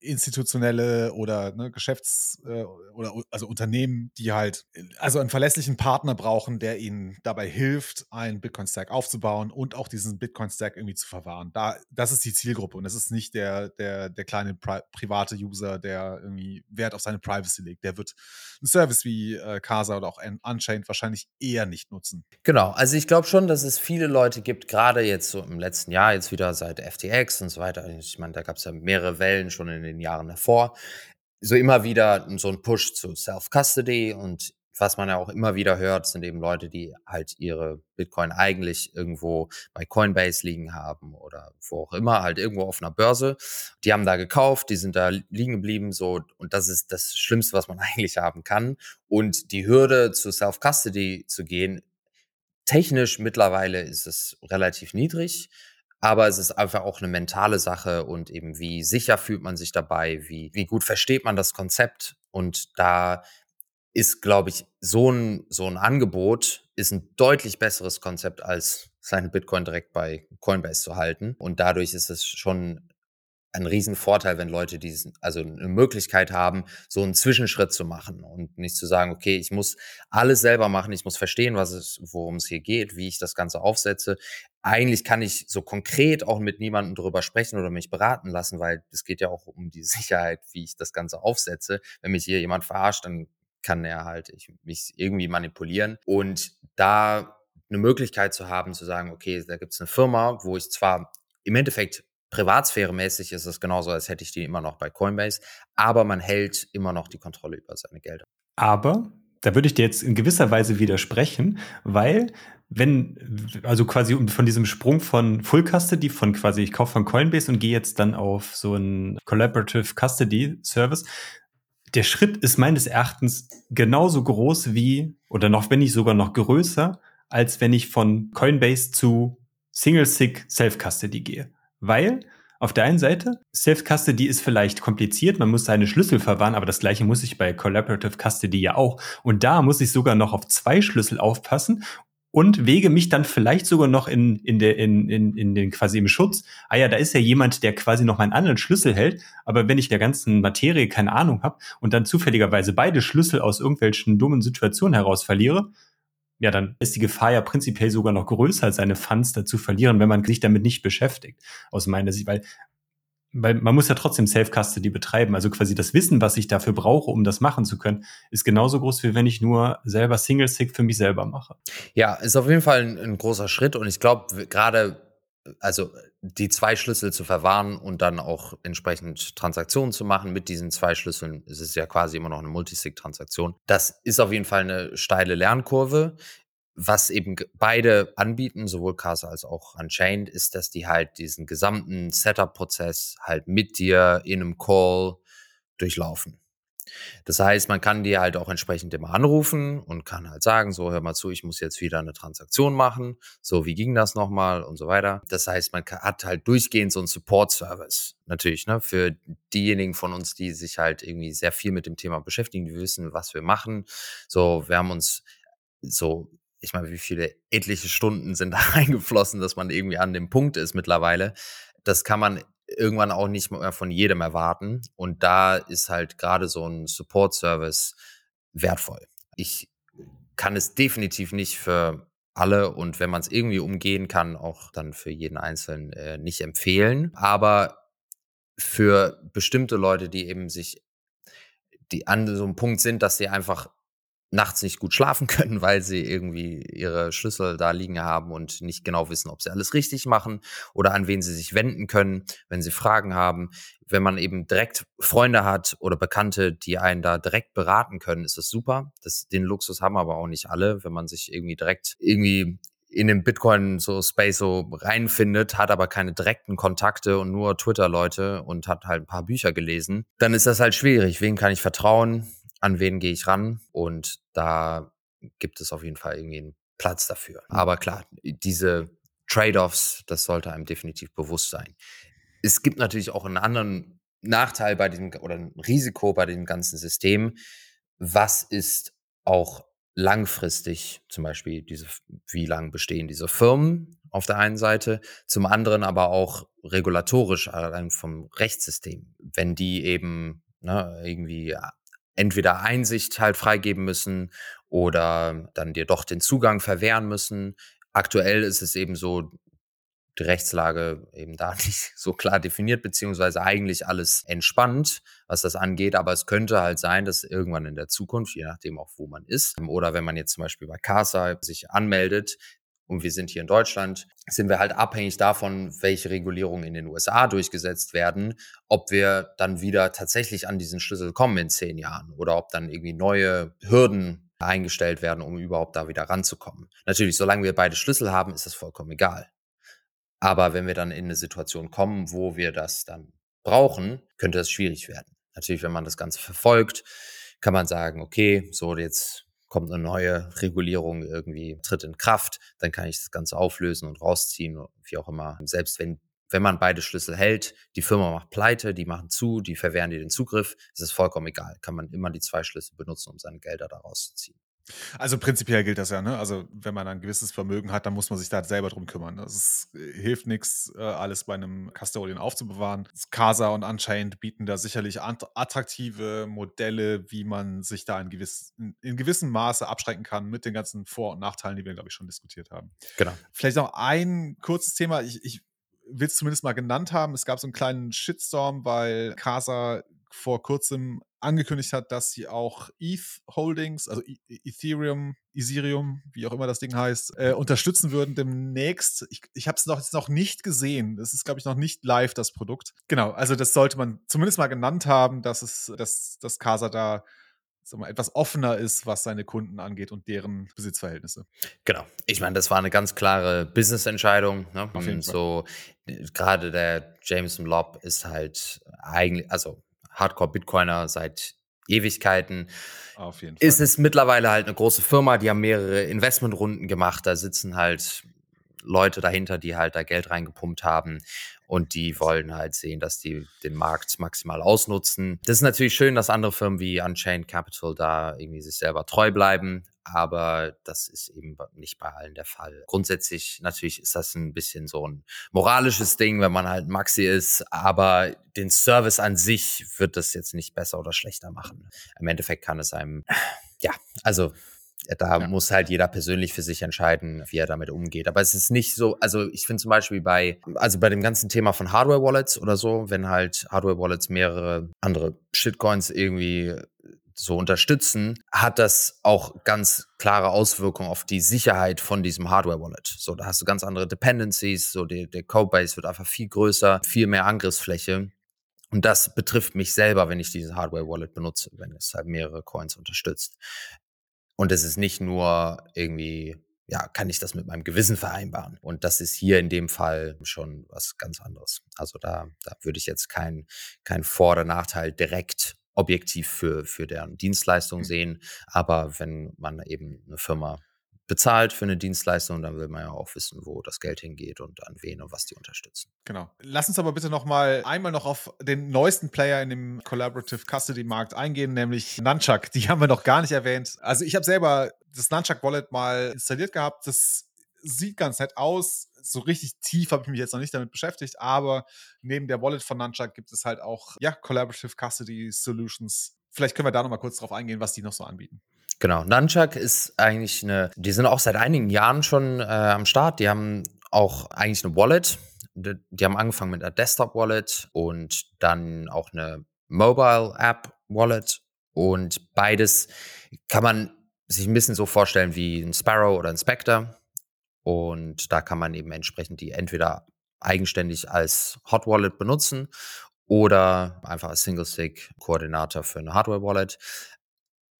S1: institutionelle oder ne, Geschäfts- äh, oder also Unternehmen, die halt also einen verlässlichen Partner brauchen, der ihnen dabei hilft, einen Bitcoin-Stack aufzubauen und auch diesen Bitcoin-Stack irgendwie zu verwahren. Da, das ist die Zielgruppe und das ist nicht der, der, der kleine pri private User, der irgendwie Wert auf seine Privacy legt. Der wird einen Service wie äh, Casa oder auch Unchained wahrscheinlich eher nicht nutzen.
S3: Genau, also ich glaube schon, dass es viele Leute gibt, gerade jetzt so im letzten Jahr, jetzt wieder seit FTX und so weiter. Ich meine, da gab es ja mehrere Wellen schon in den den Jahren davor. So immer wieder so ein Push zu Self-Custody und was man ja auch immer wieder hört, sind eben Leute, die halt ihre Bitcoin eigentlich irgendwo bei Coinbase liegen haben oder wo auch immer, halt irgendwo auf einer Börse. Die haben da gekauft, die sind da liegen geblieben, so. Und das ist das Schlimmste, was man (laughs) eigentlich haben kann. Und die Hürde zu Self-Custody zu gehen, technisch mittlerweile ist es relativ niedrig. Aber es ist einfach auch eine mentale Sache und eben wie sicher fühlt man sich dabei, wie, wie gut versteht man das Konzept. Und da ist, glaube ich, so ein, so ein Angebot ist ein deutlich besseres Konzept als seine Bitcoin direkt bei Coinbase zu halten. Und dadurch ist es schon ein Riesenvorteil, wenn Leute diesen, also eine Möglichkeit haben, so einen Zwischenschritt zu machen und nicht zu sagen, okay, ich muss alles selber machen, ich muss verstehen, was es, worum es hier geht, wie ich das Ganze aufsetze. Eigentlich kann ich so konkret auch mit niemandem drüber sprechen oder mich beraten lassen, weil es geht ja auch um die (laughs) Sicherheit, wie ich das Ganze aufsetze. Wenn mich hier jemand verarscht, dann kann er halt ich, mich irgendwie manipulieren und da eine Möglichkeit zu haben, zu sagen, okay, da gibt es eine Firma, wo ich zwar im Endeffekt Privatsphäre-mäßig ist es genauso, als hätte ich die immer noch bei Coinbase, aber man hält immer noch die Kontrolle über seine Gelder.
S2: Aber da würde ich dir jetzt in gewisser Weise widersprechen, weil wenn, also quasi von diesem Sprung von Full Custody, von quasi, ich kaufe von Coinbase und gehe jetzt dann auf so einen Collaborative Custody Service, der Schritt ist meines Erachtens genauso groß wie, oder noch, wenn nicht sogar noch größer, als wenn ich von Coinbase zu Single-Sig Self-Custody gehe. Weil auf der einen Seite, Self-Custody ist vielleicht kompliziert, man muss seine Schlüssel verwahren, aber das gleiche muss ich bei Collaborative Custody ja auch. Und da muss ich sogar noch auf zwei Schlüssel aufpassen und wege mich dann vielleicht sogar noch in, in, der, in, in, in den quasi im Schutz. Ah ja, da ist ja jemand, der quasi noch meinen anderen Schlüssel hält, aber wenn ich der ganzen Materie keine Ahnung habe und dann zufälligerweise beide Schlüssel aus irgendwelchen dummen Situationen heraus verliere, ja, dann ist die Gefahr ja prinzipiell sogar noch größer, seine Funds dazu verlieren, wenn man sich damit nicht beschäftigt. Aus meiner Sicht, weil, weil man muss ja trotzdem Self-Custody betreiben. Also quasi das Wissen, was ich dafür brauche, um das machen zu können, ist genauso groß, wie wenn ich nur selber Single-Sig für mich selber mache.
S3: Ja, ist auf jeden Fall ein, ein großer Schritt und ich glaube, gerade also die zwei Schlüssel zu verwahren und dann auch entsprechend Transaktionen zu machen mit diesen zwei Schlüsseln, es ist ja quasi immer noch eine Multisig-Transaktion. Das ist auf jeden Fall eine steile Lernkurve. Was eben beide anbieten, sowohl Casa als auch Unchained, ist, dass die halt diesen gesamten Setup-Prozess halt mit dir in einem Call durchlaufen. Das heißt, man kann die halt auch entsprechend immer anrufen und kann halt sagen, so hör mal zu, ich muss jetzt wieder eine Transaktion machen, so wie ging das nochmal und so weiter. Das heißt, man hat halt durchgehend so einen Support-Service. Natürlich, ne, für diejenigen von uns, die sich halt irgendwie sehr viel mit dem Thema beschäftigen, die wissen, was wir machen. So, wir haben uns so ich meine, wie viele etliche Stunden sind da (laughs) reingeflossen, dass man irgendwie an dem Punkt ist mittlerweile. Das kann man irgendwann auch nicht mehr von jedem erwarten. Und da ist halt gerade so ein Support-Service wertvoll. Ich kann es definitiv nicht für alle und wenn man es irgendwie umgehen kann, auch dann für jeden Einzelnen äh, nicht empfehlen. Aber für bestimmte Leute, die eben sich, die an so einem Punkt sind, dass sie einfach nachts nicht gut schlafen (laughs) können, weil sie irgendwie ihre Schlüssel da liegen haben und nicht genau wissen, ob sie alles richtig machen oder an wen sie sich wenden können, wenn sie Fragen haben. Wenn man eben direkt Freunde hat oder Bekannte, die einen da direkt beraten können, ist das super. Das, den Luxus haben aber auch nicht alle, wenn man sich irgendwie direkt irgendwie in den Bitcoin so Space so reinfindet, hat aber keine direkten Kontakte und nur Twitter-Leute und hat halt ein paar Bücher gelesen, dann ist das halt schwierig. Wen kann ich vertrauen? An wen gehe ich ran? Und da gibt es auf jeden Fall irgendwie einen Platz dafür. Mhm. Aber klar, diese Trade-offs, das sollte einem definitiv bewusst sein. Es gibt natürlich auch einen anderen Nachteil bei diesem oder ein Risiko bei dem ganzen System. Was ist auch langfristig, zum Beispiel diese, wie lang bestehen diese Firmen auf der einen Seite, zum anderen aber auch regulatorisch, allein vom Rechtssystem. Wenn die eben ne, irgendwie entweder Einsicht halt freigeben müssen oder dann dir doch den Zugang verwehren müssen. Aktuell ist es eben so, die Rechtslage eben da (laughs) nicht so klar definiert, beziehungsweise eigentlich alles entspannt, was das angeht. Aber es könnte halt sein, dass irgendwann in der Zukunft, je nachdem auch wo man ist, oder wenn man jetzt zum Beispiel bei CASA sich anmeldet, und wir sind hier in Deutschland, sind wir halt abhängig davon, welche Regulierungen in den USA durchgesetzt werden, ob wir dann wieder tatsächlich an diesen Schlüssel kommen in zehn Jahren oder ob dann irgendwie neue Hürden eingestellt werden, um überhaupt da wieder ranzukommen. Natürlich, solange wir beide Schlüssel haben, ist das vollkommen egal. Aber wenn wir dann in eine Situation kommen, wo wir das dann brauchen, könnte das schwierig werden. Natürlich, wenn man das Ganze verfolgt, kann man sagen, okay, so jetzt kommt eine neue Regulierung irgendwie, tritt in Kraft, dann kann ich das Ganze auflösen und rausziehen, wie auch immer. Selbst wenn, wenn man beide Schlüssel hält, die Firma macht pleite, die machen zu, die verwehren dir den Zugriff, ist es vollkommen egal. Kann man immer die zwei Schlüssel benutzen, um seine Gelder da rauszuziehen.
S1: Also prinzipiell gilt das ja, ne? Also wenn man ein gewisses Vermögen hat, dann muss man sich da selber drum kümmern. Es äh, hilft nichts, äh, alles bei einem Custodian aufzubewahren. Casa und Unchained bieten da sicherlich attraktive Modelle, wie man sich da in, gewiss, in gewissem Maße abschrecken kann mit den ganzen Vor- und Nachteilen, die wir, glaube ich, schon diskutiert haben.
S3: Genau.
S1: Vielleicht noch ein kurzes Thema. Ich, ich will es zumindest mal genannt haben. Es gab so einen kleinen Shitstorm, weil Casa vor kurzem angekündigt hat, dass sie auch ETH Holdings, also e-, e Ethereum, Ethereum, wie auch immer das Ding heißt, äh, unterstützen würden demnächst. Ich, ich habe es noch, noch nicht gesehen. Das ist, glaube ich, noch nicht live, das Produkt. Genau, also das sollte man zumindest mal genannt haben, dass es, dass, dass Casa da mal, etwas offener ist, was seine Kunden angeht und deren Besitzverhältnisse.
S3: Genau. Ich meine, das war eine ganz klare Business-Entscheidung. Ne? So gerade der Jameson Lobb ist halt eigentlich, also Hardcore-Bitcoiner seit Ewigkeiten. Auf jeden Fall. Ist es mittlerweile halt eine große Firma, die haben mehrere Investmentrunden gemacht. Da sitzen halt Leute dahinter, die halt da Geld reingepumpt haben und die wollen halt sehen, dass die den Markt maximal ausnutzen. Das ist natürlich schön, dass andere Firmen wie Unchained Capital da irgendwie sich selber treu bleiben, aber das ist eben nicht bei allen der Fall. Grundsätzlich natürlich ist das ein bisschen so ein moralisches Ding, wenn man halt Maxi ist, aber den Service an sich wird das jetzt nicht besser oder schlechter machen. Im Endeffekt kann es einem, ja, also da ja. muss halt jeder persönlich für sich entscheiden, wie er damit umgeht. Aber es ist nicht so, also ich finde zum Beispiel bei, also bei dem ganzen Thema von Hardware-Wallets oder so, wenn halt Hardware-Wallets mehrere andere Shitcoins irgendwie so unterstützen, hat das auch ganz klare Auswirkungen auf die Sicherheit von diesem Hardware-Wallet. So, da hast du ganz andere Dependencies, so die, der Codebase wird einfach viel größer, viel mehr Angriffsfläche. Und das betrifft mich selber, wenn ich dieses Hardware-Wallet benutze, wenn es halt mehrere Coins unterstützt. Und es ist nicht nur irgendwie, ja, kann ich das mit meinem Gewissen vereinbaren? Und das ist hier in dem Fall schon was ganz anderes. Also da, da würde ich jetzt keinen kein Vor- oder Nachteil direkt objektiv für, für deren Dienstleistung mhm. sehen. Aber wenn man eben eine Firma bezahlt für eine Dienstleistung, dann will man ja auch wissen, wo das Geld hingeht und an wen und was die unterstützen.
S1: Genau. Lass uns aber bitte noch mal einmal noch auf den neuesten Player in dem Collaborative Custody Markt eingehen, nämlich Nunchuck. Die haben wir noch gar nicht erwähnt. Also ich habe selber das Nunchuck Wallet mal installiert gehabt. Das sieht ganz nett aus. So richtig tief habe ich mich jetzt noch nicht damit beschäftigt, aber neben der Wallet von Nunchuck gibt es halt auch ja, Collaborative Custody Solutions. Vielleicht können wir da noch mal kurz drauf eingehen, was die noch so anbieten.
S3: Genau, Nunchuck ist eigentlich eine, die sind auch seit einigen Jahren schon äh, am Start. Die haben auch eigentlich eine Wallet. Die, die haben angefangen mit einer Desktop-Wallet und dann auch eine Mobile-App-Wallet. Und beides kann man sich ein bisschen so vorstellen wie ein Sparrow oder ein Spectre. Und da kann man eben entsprechend die entweder eigenständig als Hot Wallet benutzen oder einfach als Single-Stick-Koordinator für eine Hardware-Wallet.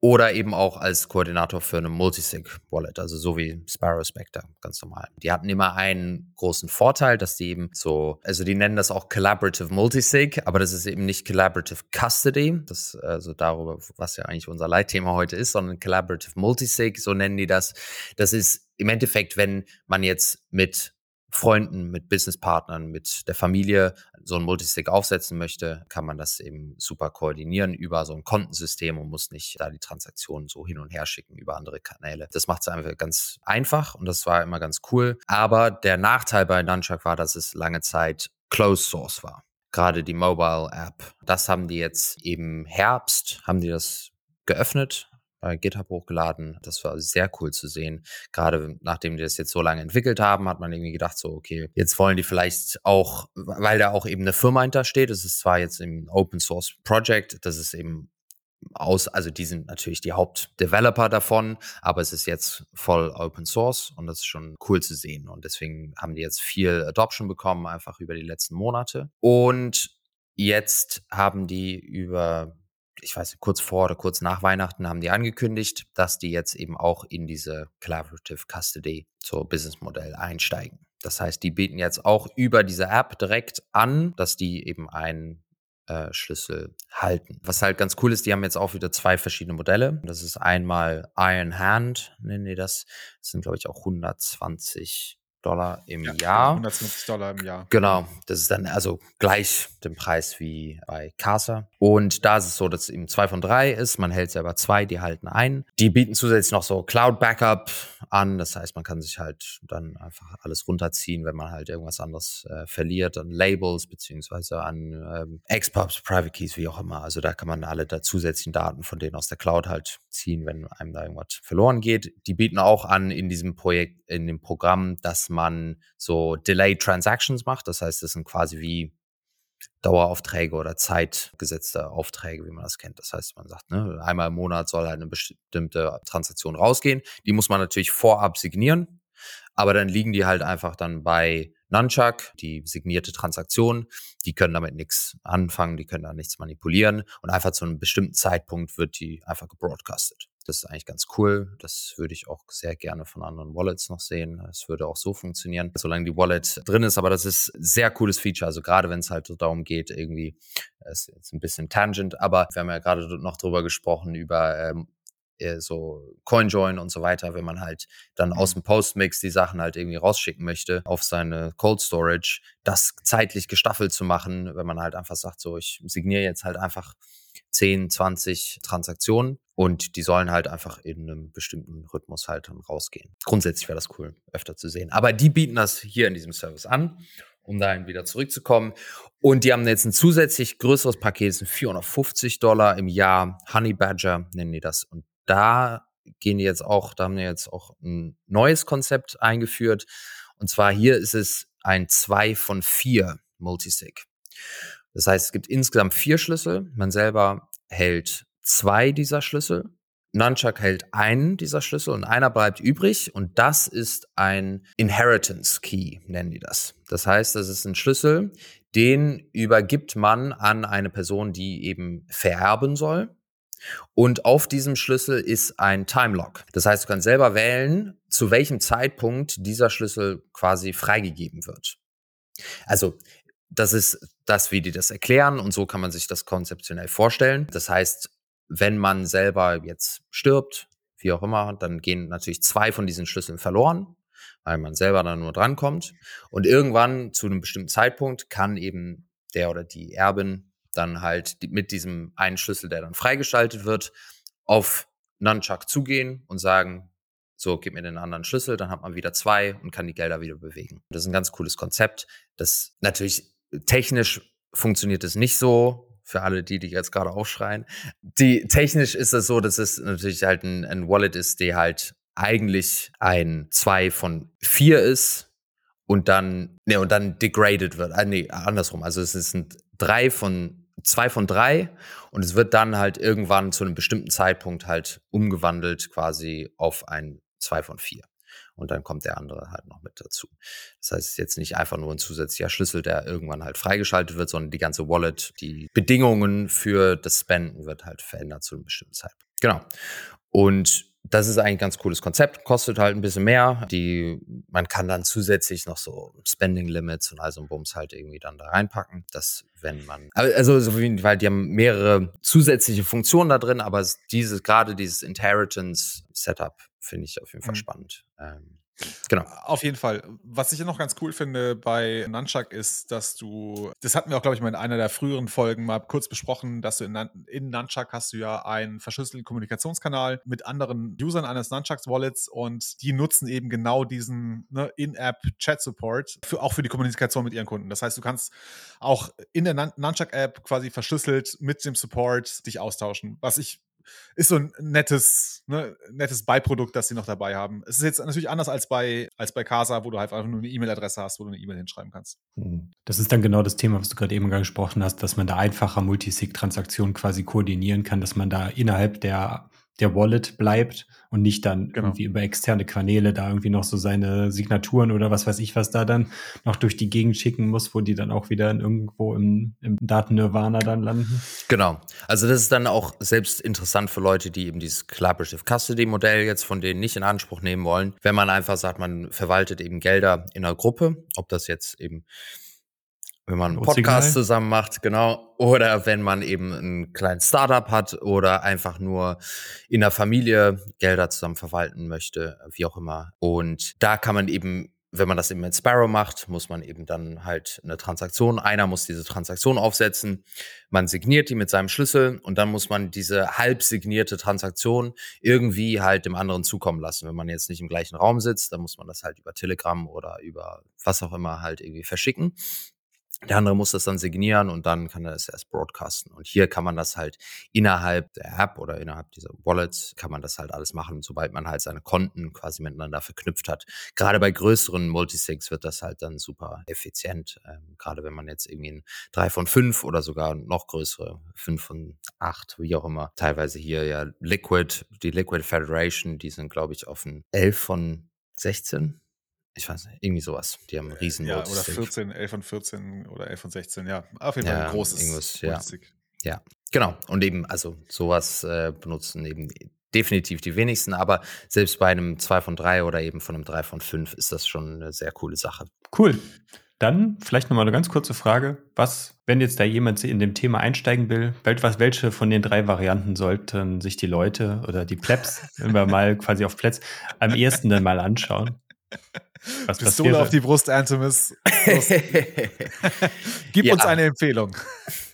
S3: Oder eben auch als Koordinator für eine Multisig-Wallet, also so wie Sparrow Spectre, ganz normal. Die hatten immer einen großen Vorteil, dass die eben so, also die nennen das auch Collaborative Multisig, aber das ist eben nicht Collaborative Custody, das also darüber, was ja eigentlich unser Leitthema heute ist, sondern Collaborative Multisig, so nennen die das. Das ist im Endeffekt, wenn man jetzt mit Freunden, mit Businesspartnern, mit der Familie so ein Multisig aufsetzen möchte, kann man das eben super koordinieren über so ein Kontensystem und muss nicht da die Transaktionen so hin und her schicken über andere Kanäle. Das macht es einfach ganz einfach und das war immer ganz cool. Aber der Nachteil bei Nunchuck war, dass es lange Zeit Closed Source war. Gerade die Mobile App. Das haben die jetzt eben Herbst, haben die das geöffnet, bei GitHub hochgeladen. Das war sehr cool zu sehen. Gerade nachdem die das jetzt so lange entwickelt haben, hat man irgendwie gedacht, so, okay, jetzt wollen die vielleicht auch, weil da auch eben eine Firma hintersteht. Es ist zwar jetzt im Open Source Project, das ist eben aus, also die sind natürlich die Hauptdeveloper davon, aber es ist jetzt voll Open Source und das ist schon cool zu sehen. Und deswegen haben die jetzt viel Adoption bekommen, einfach über die letzten Monate. Und jetzt haben die über ich weiß nicht, kurz vor oder kurz nach Weihnachten haben die angekündigt, dass die jetzt eben auch in diese Collaborative Custody, so Businessmodell einsteigen. Das heißt, die bieten jetzt auch über diese App direkt an, dass die eben einen äh, Schlüssel halten. Was halt ganz cool ist, die haben jetzt auch wieder zwei verschiedene Modelle. Das ist einmal Iron Hand, nennen die das. Das sind, glaube ich, auch 120 Dollar im ja, Jahr.
S1: 150 Dollar im Jahr.
S3: Genau, das ist dann also gleich dem Preis wie bei Casa. Und da ist es so, dass es eben zwei von drei ist. Man hält selber zwei, die halten ein. Die bieten zusätzlich noch so Cloud Backup an. Das heißt, man kann sich halt dann einfach alles runterziehen, wenn man halt irgendwas anderes äh, verliert, an Labels beziehungsweise an ähm, Expubs, Private Keys, wie auch immer. Also da kann man alle da zusätzlichen Daten von denen aus der Cloud halt ziehen, wenn einem da irgendwas verloren geht. Die bieten auch an in diesem Projekt, in dem Programm, dass man so Delayed Transactions macht. Das heißt, das sind quasi wie Daueraufträge oder zeitgesetzte Aufträge, wie man das kennt. Das heißt, man sagt, ne, einmal im Monat soll eine bestimmte Transaktion rausgehen. Die muss man natürlich vorab signieren, aber dann liegen die halt einfach dann bei Nunchuck, die signierte Transaktion. Die können damit nichts anfangen, die können da nichts manipulieren und einfach zu einem bestimmten Zeitpunkt wird die einfach gebroadcastet. Das ist eigentlich ganz cool. Das würde ich auch sehr gerne von anderen Wallets noch sehen. Es würde auch so funktionieren, solange die Wallet drin ist. Aber das ist sehr cooles Feature. Also gerade wenn es halt so darum geht, irgendwie, ist jetzt ein bisschen tangent, aber wir haben ja gerade noch drüber gesprochen, über ähm, äh, so CoinJoin und so weiter, wenn man halt dann aus mhm. dem Postmix die Sachen halt irgendwie rausschicken möchte auf seine Cold Storage, das zeitlich gestaffelt zu machen, wenn man halt einfach sagt, so ich signiere jetzt halt einfach 10, 20 Transaktionen und die sollen halt einfach in einem bestimmten Rhythmus halt dann rausgehen. Grundsätzlich wäre das cool, öfter zu sehen. Aber die bieten das hier in diesem Service an, um dahin wieder zurückzukommen. Und die haben jetzt ein zusätzlich größeres Paket, das sind 450 Dollar im Jahr. Honey Badger nennen die das. Und da gehen die jetzt auch, da haben wir jetzt auch ein neues Konzept eingeführt. Und zwar hier ist es ein 2 von 4 Multisig. Das heißt, es gibt insgesamt vier Schlüssel. Man selber hält zwei dieser Schlüssel. Nunchuck hält einen dieser Schlüssel und einer bleibt übrig und das ist ein Inheritance Key, nennen die das. Das heißt, das ist ein Schlüssel, den übergibt man an eine Person, die eben vererben soll. Und auf diesem Schlüssel ist ein Time Lock. Das heißt, du kannst selber wählen, zu welchem Zeitpunkt dieser Schlüssel quasi freigegeben wird. Also das ist das, wie die das erklären und so kann man sich das konzeptionell vorstellen. Das heißt, wenn man selber jetzt stirbt, wie auch immer, dann gehen natürlich zwei von diesen Schlüsseln verloren, weil man selber dann nur drankommt. Und irgendwann zu einem bestimmten Zeitpunkt kann eben der oder die Erbin dann halt mit diesem einen Schlüssel, der dann freigeschaltet wird, auf Nunchuck zugehen und sagen, so, gib mir den anderen Schlüssel, dann hat man wieder zwei und kann die Gelder wieder bewegen. Das ist ein ganz cooles Konzept, das natürlich technisch funktioniert es nicht so. Für alle, die, die jetzt gerade aufschreien. Die, technisch ist es so, dass es natürlich halt ein, ein Wallet ist, der halt eigentlich ein 2 von 4 ist und dann, ne, und dann degraded wird. Ah, nee, andersrum. Also es ist ein 3 von, 2 von 3 und es wird dann halt irgendwann zu einem bestimmten Zeitpunkt halt umgewandelt quasi auf ein 2 von 4 und dann kommt der andere halt noch mit dazu. Das heißt, es ist jetzt nicht einfach nur ein zusätzlicher Schlüssel, der irgendwann halt freigeschaltet wird, sondern die ganze Wallet, die Bedingungen für das Spenden wird halt verändert zu einem bestimmten Zeitpunkt. Genau. Und das ist eigentlich ein ganz cooles Konzept, kostet halt ein bisschen mehr. Die, man kann dann zusätzlich noch so Spending Limits und also Bums halt irgendwie dann da reinpacken. Das, wenn man, also so wie, weil die haben mehrere zusätzliche Funktionen da drin, aber dieses, gerade dieses Inheritance Setup finde ich auf jeden Fall mhm. spannend. Ähm,
S1: Genau. Auf jeden Fall. Was ich noch ganz cool finde bei Nunchuck ist, dass du, das hatten wir auch, glaube ich, mal in einer der früheren Folgen mal kurz besprochen, dass du in, in Nunchuck hast du ja einen verschlüsselten Kommunikationskanal mit anderen Usern eines Nunchucks Wallets und die nutzen eben genau diesen ne, In-App Chat Support für, auch für die Kommunikation mit ihren Kunden. Das heißt, du kannst auch in der Nunchuck App quasi verschlüsselt mit dem Support dich austauschen, was ich ist so ein nettes, ne, nettes Beiprodukt, das sie noch dabei haben. Es ist jetzt natürlich anders als bei, als bei Casa, wo du halt einfach nur eine E-Mail-Adresse hast, wo du eine E-Mail hinschreiben kannst.
S2: Hm. Das ist dann genau das Thema, was du gerade eben gesprochen hast, dass man da einfacher Multisig-Transaktionen quasi koordinieren kann, dass man da innerhalb der der Wallet bleibt und nicht dann genau. irgendwie über externe Kanäle da irgendwie noch so seine Signaturen oder was weiß ich was da dann noch durch die Gegend schicken muss, wo die dann auch wieder irgendwo im, im Daten-Nirvana dann landen.
S3: Genau. Also das ist dann auch selbst interessant für Leute, die eben dieses Collaborative Custody Modell jetzt von denen nicht in Anspruch nehmen wollen. Wenn man einfach sagt, man verwaltet eben Gelder in einer Gruppe, ob das jetzt eben wenn man einen Podcast zusammen macht, genau, oder wenn man eben ein kleines Startup hat oder einfach nur in der Familie Gelder zusammen verwalten möchte, wie auch immer. Und da kann man eben wenn man das eben mit Sparrow macht, muss man eben dann halt eine Transaktion, einer muss diese Transaktion aufsetzen, man signiert die mit seinem Schlüssel und dann muss man diese halb signierte Transaktion irgendwie halt dem anderen zukommen lassen. Wenn man jetzt nicht im gleichen Raum sitzt, dann muss man das halt über Telegram oder über was auch immer halt irgendwie verschicken. Der andere muss das dann signieren und dann kann er es erst broadcasten. Und hier kann man das halt innerhalb der App oder innerhalb dieser Wallets kann man das halt alles machen, sobald man halt seine Konten quasi miteinander verknüpft hat. Gerade bei größeren Multisigs wird das halt dann super effizient. Ähm, gerade wenn man jetzt irgendwie ein 3 von 5 oder sogar noch größere 5 von 8, wie auch immer. Teilweise hier ja Liquid, die Liquid Federation, die sind glaube ich auf ein 11 von 16 ich weiß nicht, irgendwie sowas. Die haben einen riesen
S1: Ja, oder 14, 11 von 14 oder 11 von 16, ja. Auf jeden Fall ja, ein großes
S3: ja. ja, genau. Und eben, also sowas äh, benutzen eben definitiv die wenigsten, aber selbst bei einem 2 von 3 oder eben von einem 3 von 5 ist das schon eine sehr coole Sache.
S2: Cool. Dann vielleicht nochmal eine ganz kurze Frage. Was, wenn jetzt da jemand in dem Thema einsteigen will, was, welche von den drei Varianten sollten sich die Leute oder die Plebs, (laughs) wenn wir mal quasi auf Plätz, am ehesten dann mal anschauen? (laughs)
S1: Was Pistole passiert? auf die Brust, Antimus. (laughs) Gib ja. uns eine Empfehlung.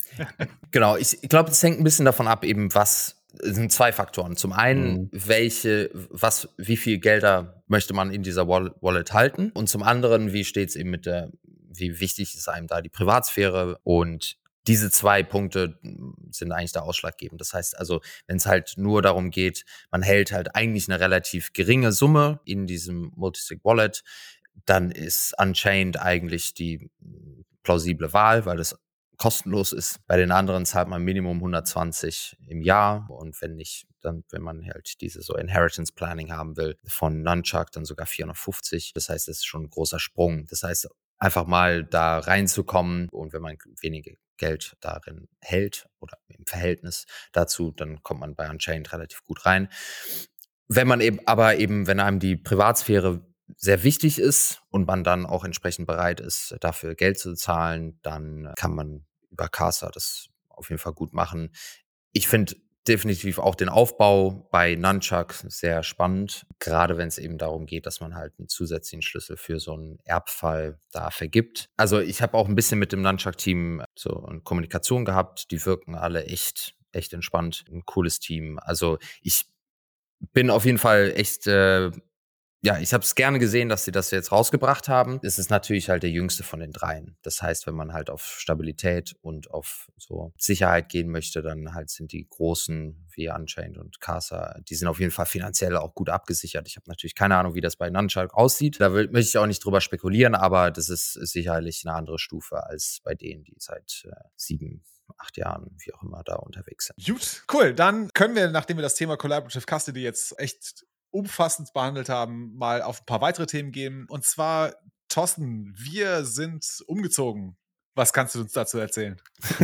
S1: (laughs)
S3: genau, ich glaube, es hängt ein bisschen davon ab, eben was es sind zwei Faktoren. Zum einen, mhm. welche, was, wie viel Gelder möchte man in dieser Wallet halten? Und zum anderen, wie steht es eben mit der, wie wichtig ist einem da die Privatsphäre und diese zwei Punkte sind eigentlich da ausschlaggebend. Das heißt also, wenn es halt nur darum geht, man hält halt eigentlich eine relativ geringe Summe in diesem Multisig Wallet, dann ist Unchained eigentlich die plausible Wahl, weil es kostenlos ist. Bei den anderen zahlt man Minimum 120 im Jahr und wenn nicht, dann, wenn man halt diese so Inheritance Planning haben will, von Nunchuck dann sogar 450. Das heißt, es ist schon ein großer Sprung. Das heißt, einfach mal da reinzukommen und wenn man wenige Geld darin hält oder im Verhältnis dazu, dann kommt man bei Unchained relativ gut rein. Wenn man eben, aber eben, wenn einem die Privatsphäre sehr wichtig ist und man dann auch entsprechend bereit ist, dafür Geld zu zahlen, dann kann man über Casa das auf jeden Fall gut machen. Ich finde definitiv auch den Aufbau bei Nunchuck sehr spannend, gerade wenn es eben darum geht, dass man halt einen zusätzlichen Schlüssel für so einen Erbfall da vergibt. Also ich habe auch ein bisschen mit dem Nunchuck-Team so eine Kommunikation gehabt, die wirken alle echt, echt entspannt, ein cooles Team. Also ich bin auf jeden Fall echt äh, ja, ich habe es gerne gesehen, dass sie das jetzt rausgebracht haben. Es ist natürlich halt der jüngste von den dreien. Das heißt, wenn man halt auf Stabilität und auf so Sicherheit gehen möchte, dann halt sind die großen wie Unchained und Casa, die sind auf jeden Fall finanziell auch gut abgesichert. Ich habe natürlich keine Ahnung, wie das bei Nunchuck aussieht. Da will, möchte ich auch nicht drüber spekulieren, aber das ist sicherlich eine andere Stufe als bei denen, die seit äh, sieben, acht Jahren, wie auch immer, da unterwegs sind.
S1: Gut, cool. Dann können wir, nachdem wir das Thema Collaborative Custody jetzt echt umfassend behandelt haben, mal auf ein paar weitere Themen gehen. Und zwar, Thorsten, wir sind umgezogen Was kannst du uns dazu erzählen? (laughs)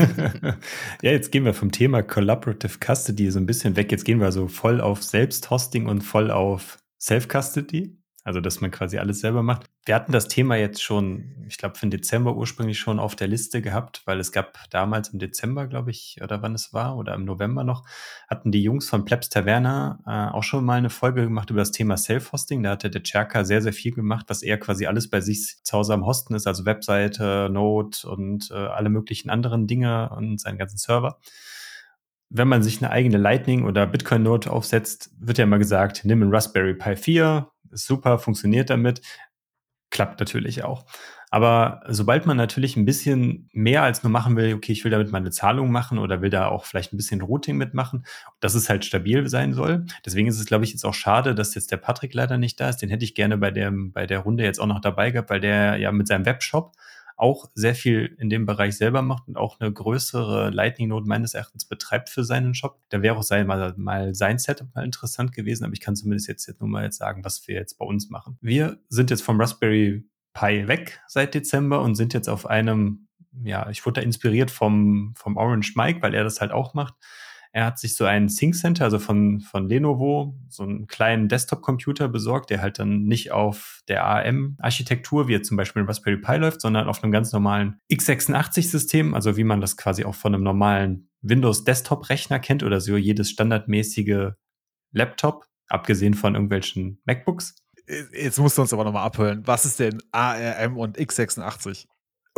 S2: ja, jetzt gehen wir vom Thema Collaborative Custody so ein bisschen weg. Jetzt gehen wir so voll auf Selbsthosting und voll auf Self-Custody. Also, dass man quasi alles selber macht. Wir hatten das Thema jetzt schon, ich glaube, für den Dezember ursprünglich schon auf der Liste gehabt, weil es gab damals im Dezember, glaube ich, oder wann es war, oder im November noch, hatten die Jungs von Plebs Taverna äh, auch schon mal eine Folge gemacht über das Thema Self-Hosting. Da hatte der Cherka sehr, sehr viel gemacht, was er quasi alles bei sich zu Hause am Hosten ist, also Webseite, Node und äh, alle möglichen anderen Dinge und seinen ganzen Server wenn man sich eine eigene Lightning oder Bitcoin-Node aufsetzt, wird ja immer gesagt, nimm einen Raspberry Pi 4, super, funktioniert damit. Klappt natürlich auch. Aber sobald man natürlich ein bisschen mehr als nur machen will, okay, ich will damit meine Zahlung machen oder will da auch vielleicht ein bisschen Routing mitmachen, dass es halt stabil sein soll. Deswegen ist es, glaube ich, jetzt auch schade, dass jetzt der Patrick leider nicht da ist. Den hätte ich gerne bei der, bei der Runde jetzt auch noch dabei gehabt, weil der ja mit seinem Webshop auch sehr viel in dem Bereich selber macht und auch eine größere Lightning-Node meines Erachtens betreibt für seinen Shop. Da wäre auch sein, mal, mal sein Setup mal interessant gewesen, aber ich kann zumindest jetzt, jetzt nur mal jetzt sagen, was wir jetzt bei uns machen. Wir sind jetzt vom Raspberry Pi weg seit Dezember und sind jetzt auf einem, ja, ich wurde da inspiriert vom, vom Orange Mike, weil er das halt auch macht er hat sich so einen Sync Center, also von, von Lenovo, so einen kleinen Desktop-Computer besorgt, der halt dann nicht auf der ARM-Architektur, wie jetzt zum Beispiel Raspberry Pi läuft, sondern auf einem ganz normalen x86-System, also wie man das quasi auch von einem normalen Windows-Desktop-Rechner kennt oder so jedes standardmäßige Laptop, abgesehen von irgendwelchen MacBooks.
S1: Jetzt musst du uns aber nochmal abholen. Was ist denn ARM und x86?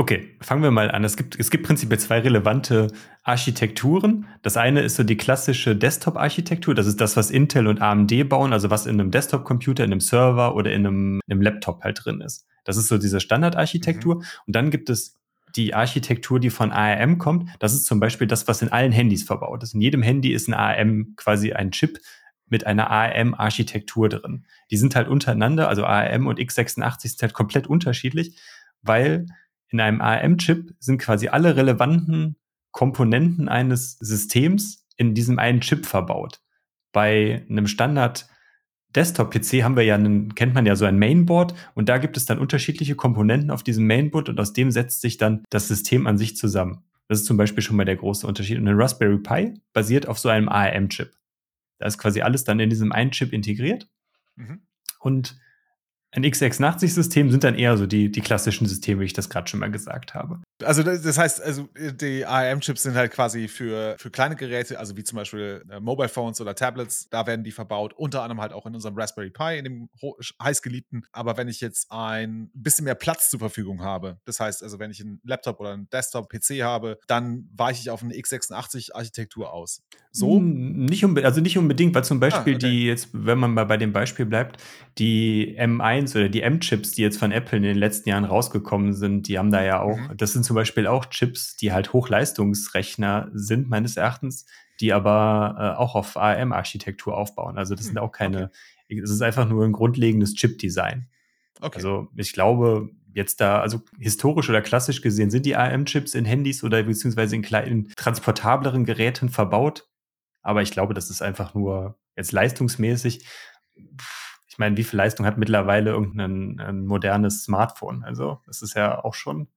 S2: Okay, fangen wir mal an. Es gibt, es gibt prinzipiell zwei relevante Architekturen. Das eine ist so die klassische Desktop-Architektur. Das ist das, was Intel und AMD bauen, also was in einem Desktop-Computer, in einem Server oder in einem, in einem Laptop halt drin ist. Das ist so diese Standardarchitektur. Mhm. Und dann gibt es die Architektur, die von ARM kommt. Das ist zum Beispiel das, was in allen Handys verbaut ist. In jedem Handy ist ein ARM quasi ein Chip mit einer ARM-Architektur drin. Die sind halt untereinander, also ARM und x86 sind halt komplett unterschiedlich, weil in einem ARM-Chip sind quasi alle relevanten Komponenten eines Systems in diesem einen Chip verbaut. Bei einem Standard Desktop-PC haben wir ja einen, kennt man ja so ein Mainboard und da gibt es dann unterschiedliche Komponenten auf diesem Mainboard und aus dem setzt sich dann das System an sich zusammen. Das ist zum Beispiel schon mal der große Unterschied. Und ein Raspberry Pi basiert auf so einem ARM-Chip. Da ist quasi alles dann in diesem einen Chip integriert. Mhm. Und ein x86-System sind dann eher so die, die klassischen Systeme, wie ich das gerade schon mal gesagt habe.
S1: Also das heißt, also die ARM-Chips sind halt quasi für, für kleine Geräte, also wie zum Beispiel äh, Mobile Phones oder Tablets, da werden die verbaut, unter anderem halt auch in unserem Raspberry Pi, in dem heißgeliebten. Aber wenn ich jetzt ein bisschen mehr Platz zur Verfügung habe, das heißt also, wenn ich einen Laptop oder einen Desktop-PC habe, dann weiche ich auf eine x86-Architektur aus. So?
S2: Nicht also nicht unbedingt, weil zum Beispiel ah, okay. die jetzt, wenn man mal bei dem Beispiel bleibt, die M1 oder die M-Chips, die jetzt von Apple in den letzten Jahren rausgekommen sind, die haben da ja auch, mhm. das sind zum Beispiel auch Chips, die halt Hochleistungsrechner sind, meines Erachtens, die aber äh, auch auf ARM-Architektur aufbauen. Also das hm, sind auch keine, okay. es ist einfach nur ein grundlegendes Chip-Design. Okay. Also ich glaube, jetzt da, also historisch oder klassisch gesehen, sind die ARM-Chips in Handys oder beziehungsweise in kleinen, transportableren Geräten verbaut. Aber ich glaube, das ist einfach nur jetzt leistungsmäßig. Ich meine, wie viel Leistung hat mittlerweile irgendein modernes Smartphone? Also, das ist ja auch schon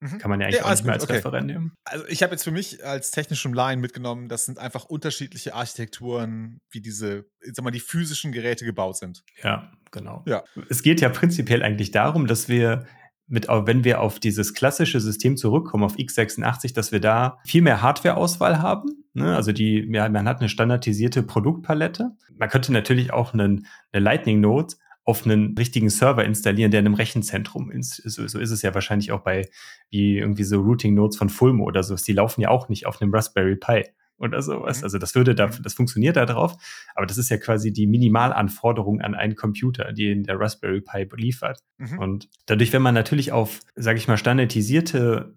S2: Mhm. Kann man ja eigentlich ja, auch nicht mehr als okay. Referent nehmen.
S1: Also ich habe jetzt für mich als technischem Laien mitgenommen, das sind einfach unterschiedliche Architekturen, wie diese, sag mal, die physischen Geräte gebaut sind.
S2: Ja, genau. Ja. Es geht ja prinzipiell eigentlich darum, dass wir mit, wenn wir auf dieses klassische System zurückkommen, auf x86, dass wir da viel mehr Hardware-Auswahl haben. Ne? Also die, ja, man hat eine standardisierte Produktpalette. Man könnte natürlich auch einen, eine Lightning Node auf einen richtigen Server installieren, der in einem Rechenzentrum ist. So, so ist es ja wahrscheinlich auch bei wie irgendwie so Routing Nodes von Fulmo oder so. Die laufen ja auch nicht auf einem Raspberry Pi oder sowas. Mhm. Also das würde da, mhm. das funktioniert da drauf. Aber das ist ja quasi die Minimalanforderung an einen Computer, die in der Raspberry Pi liefert. Mhm. Und dadurch, wenn man natürlich auf, sage ich mal, standardisierte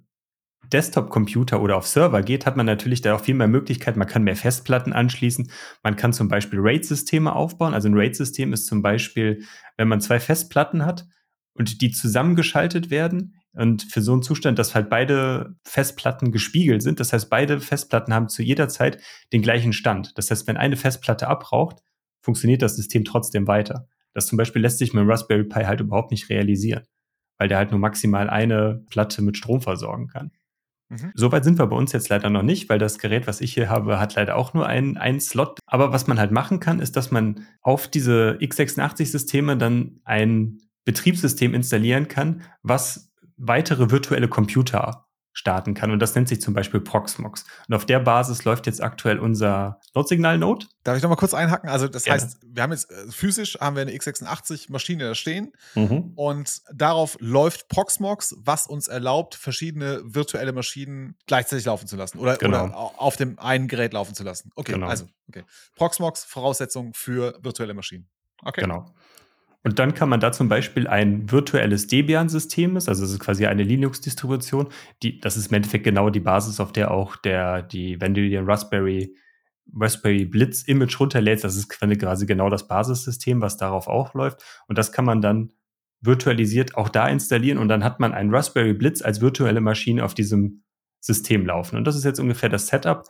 S2: Desktop-Computer oder auf Server geht, hat man natürlich da auch viel mehr Möglichkeiten. Man kann mehr Festplatten anschließen. Man kann zum Beispiel RAID-Systeme aufbauen. Also ein RAID-System ist zum Beispiel, wenn man zwei Festplatten hat und die zusammengeschaltet werden und für so einen Zustand, dass halt beide Festplatten gespiegelt sind. Das heißt, beide Festplatten haben zu jeder Zeit den gleichen Stand. Das heißt, wenn eine Festplatte abbraucht, funktioniert das System trotzdem weiter. Das zum Beispiel lässt sich mit dem Raspberry Pi halt überhaupt nicht realisieren weil der halt nur maximal eine Platte mit Strom versorgen kann.
S1: Mhm.
S2: Soweit sind wir bei uns jetzt leider noch nicht, weil das Gerät, was ich hier habe, hat leider auch nur einen, einen Slot. Aber was man halt machen kann, ist, dass man auf diese x86-Systeme dann ein Betriebssystem installieren kann, was weitere virtuelle Computer starten kann. Und das nennt sich zum Beispiel Proxmox. Und auf der Basis läuft jetzt aktuell unser Notsignal-Node.
S1: Darf ich noch mal kurz einhacken? Also das
S2: Gerne.
S1: heißt, wir haben jetzt äh, physisch haben wir eine x86-Maschine da stehen
S2: Mhm.
S1: und darauf läuft Proxmox, was uns erlaubt, verschiedene virtuelle Maschinen gleichzeitig laufen zu lassen oder,
S2: Genau.
S1: oder au- auf dem einen Gerät laufen zu lassen. Okay,
S2: Genau.
S1: also okay. Proxmox Voraussetzung für virtuelle Maschinen. Okay.
S2: Genau. Und dann kann man da zum Beispiel ein virtuelles Debian-System ist, also es ist quasi eine Linux-Distribution, die, das ist im Endeffekt genau die Basis, auf der auch der, die, wenn du dir Raspberry, Raspberry Blitz Image runterlädst, das ist quasi genau das Basissystem, was darauf auch läuft. Und das kann man dann virtualisiert auch da installieren und dann hat man einen Raspberry Blitz als virtuelle Maschine auf diesem System laufen. Und das ist jetzt ungefähr das Setup,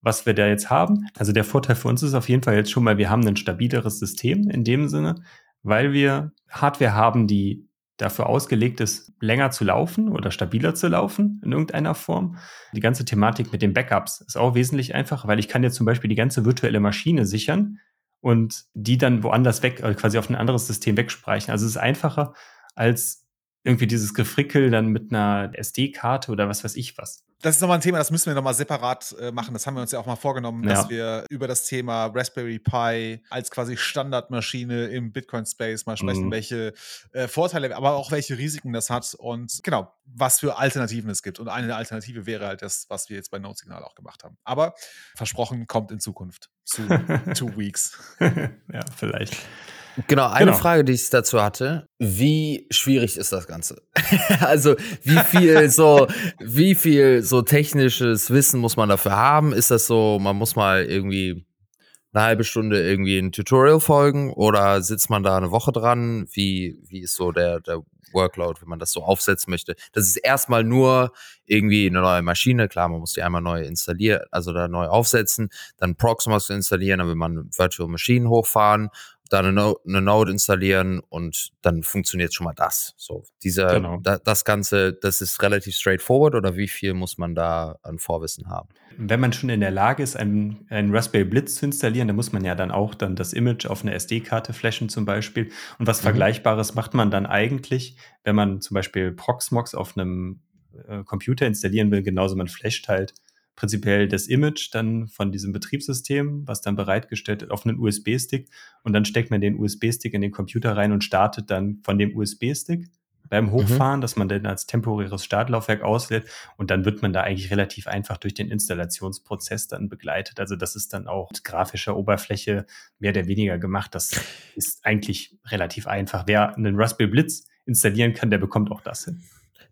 S2: was wir da jetzt haben. Also der Vorteil für uns ist auf jeden Fall jetzt schon mal, wir haben ein stabileres System in dem Sinne, weil wir Hardware haben, die dafür ausgelegt ist, länger zu laufen oder stabiler zu laufen in irgendeiner Form. Die ganze Thematik mit den Backups ist auch wesentlich einfacher, weil ich kann jetzt zum Beispiel die ganze virtuelle Maschine sichern und die dann woanders weg, äh, quasi auf ein anderes System wegspeichern. Also es ist einfacher als irgendwie dieses Gefrickel dann mit einer SD-Karte oder was weiß ich was.
S1: Das ist nochmal ein Thema, das müssen wir nochmal separat äh, machen. Das haben wir uns ja auch mal vorgenommen, dass
S2: Ja.
S1: wir über das Thema Raspberry Pi als quasi Standardmaschine im Bitcoin-Space mal sprechen,
S2: Mhm.
S1: welche äh, Vorteile, aber auch welche Risiken das hat und genau, was für Alternativen es gibt. Und eine Alternative wäre halt das, was wir jetzt bei Node-Signal auch gemacht haben. Aber versprochen, kommt in Zukunft zu (laughs) two weeks. (laughs)
S2: ja, vielleicht.
S3: Genau, eine
S2: Genau.
S3: Frage, die ich dazu hatte. Wie schwierig ist das Ganze? (laughs) also, wie viel (laughs) so, wie viel so technisches Wissen muss man dafür haben? Ist das so, man muss mal irgendwie eine halbe Stunde irgendwie ein Tutorial folgen oder sitzt man da eine Woche dran? Wie, wie ist so der, der Workload, wenn man das so aufsetzen möchte? Das ist erstmal nur irgendwie eine neue Maschine. Klar, man muss die einmal neu installieren, also da neu aufsetzen, dann Proxmox installieren, dann will man Virtual Machine hochfahren, dann eine, No- eine Node installieren und dann funktioniert schon mal das. So, dieser,
S2: Genau.
S3: da, das Ganze, das ist relativ straightforward oder wie viel muss man da an Vorwissen haben?
S2: Wenn man schon in der Lage ist, einen, einen Raspberry Blitz zu installieren, dann muss man ja dann auch dann das Image auf eine SD-Karte flashen zum Beispiel. Und was
S3: Mhm.
S2: Vergleichbares macht man dann eigentlich, wenn man zum Beispiel Proxmox auf einem äh, Computer installieren will, genauso man flasht halt prinzipiell das Image dann von diesem Betriebssystem, was dann bereitgestellt ist, auf einen USB-Stick und dann steckt man den USB-Stick in den Computer rein und startet dann von dem USB-Stick beim Hochfahren, dass man den als temporäres Startlaufwerk auswählt und dann wird man da eigentlich relativ einfach durch den Installationsprozess dann begleitet. Also das ist dann auch mit grafischer Oberfläche mehr oder weniger gemacht. Das ist eigentlich relativ einfach. Wer einen Raspberry Blitz installieren kann, der bekommt auch das hin.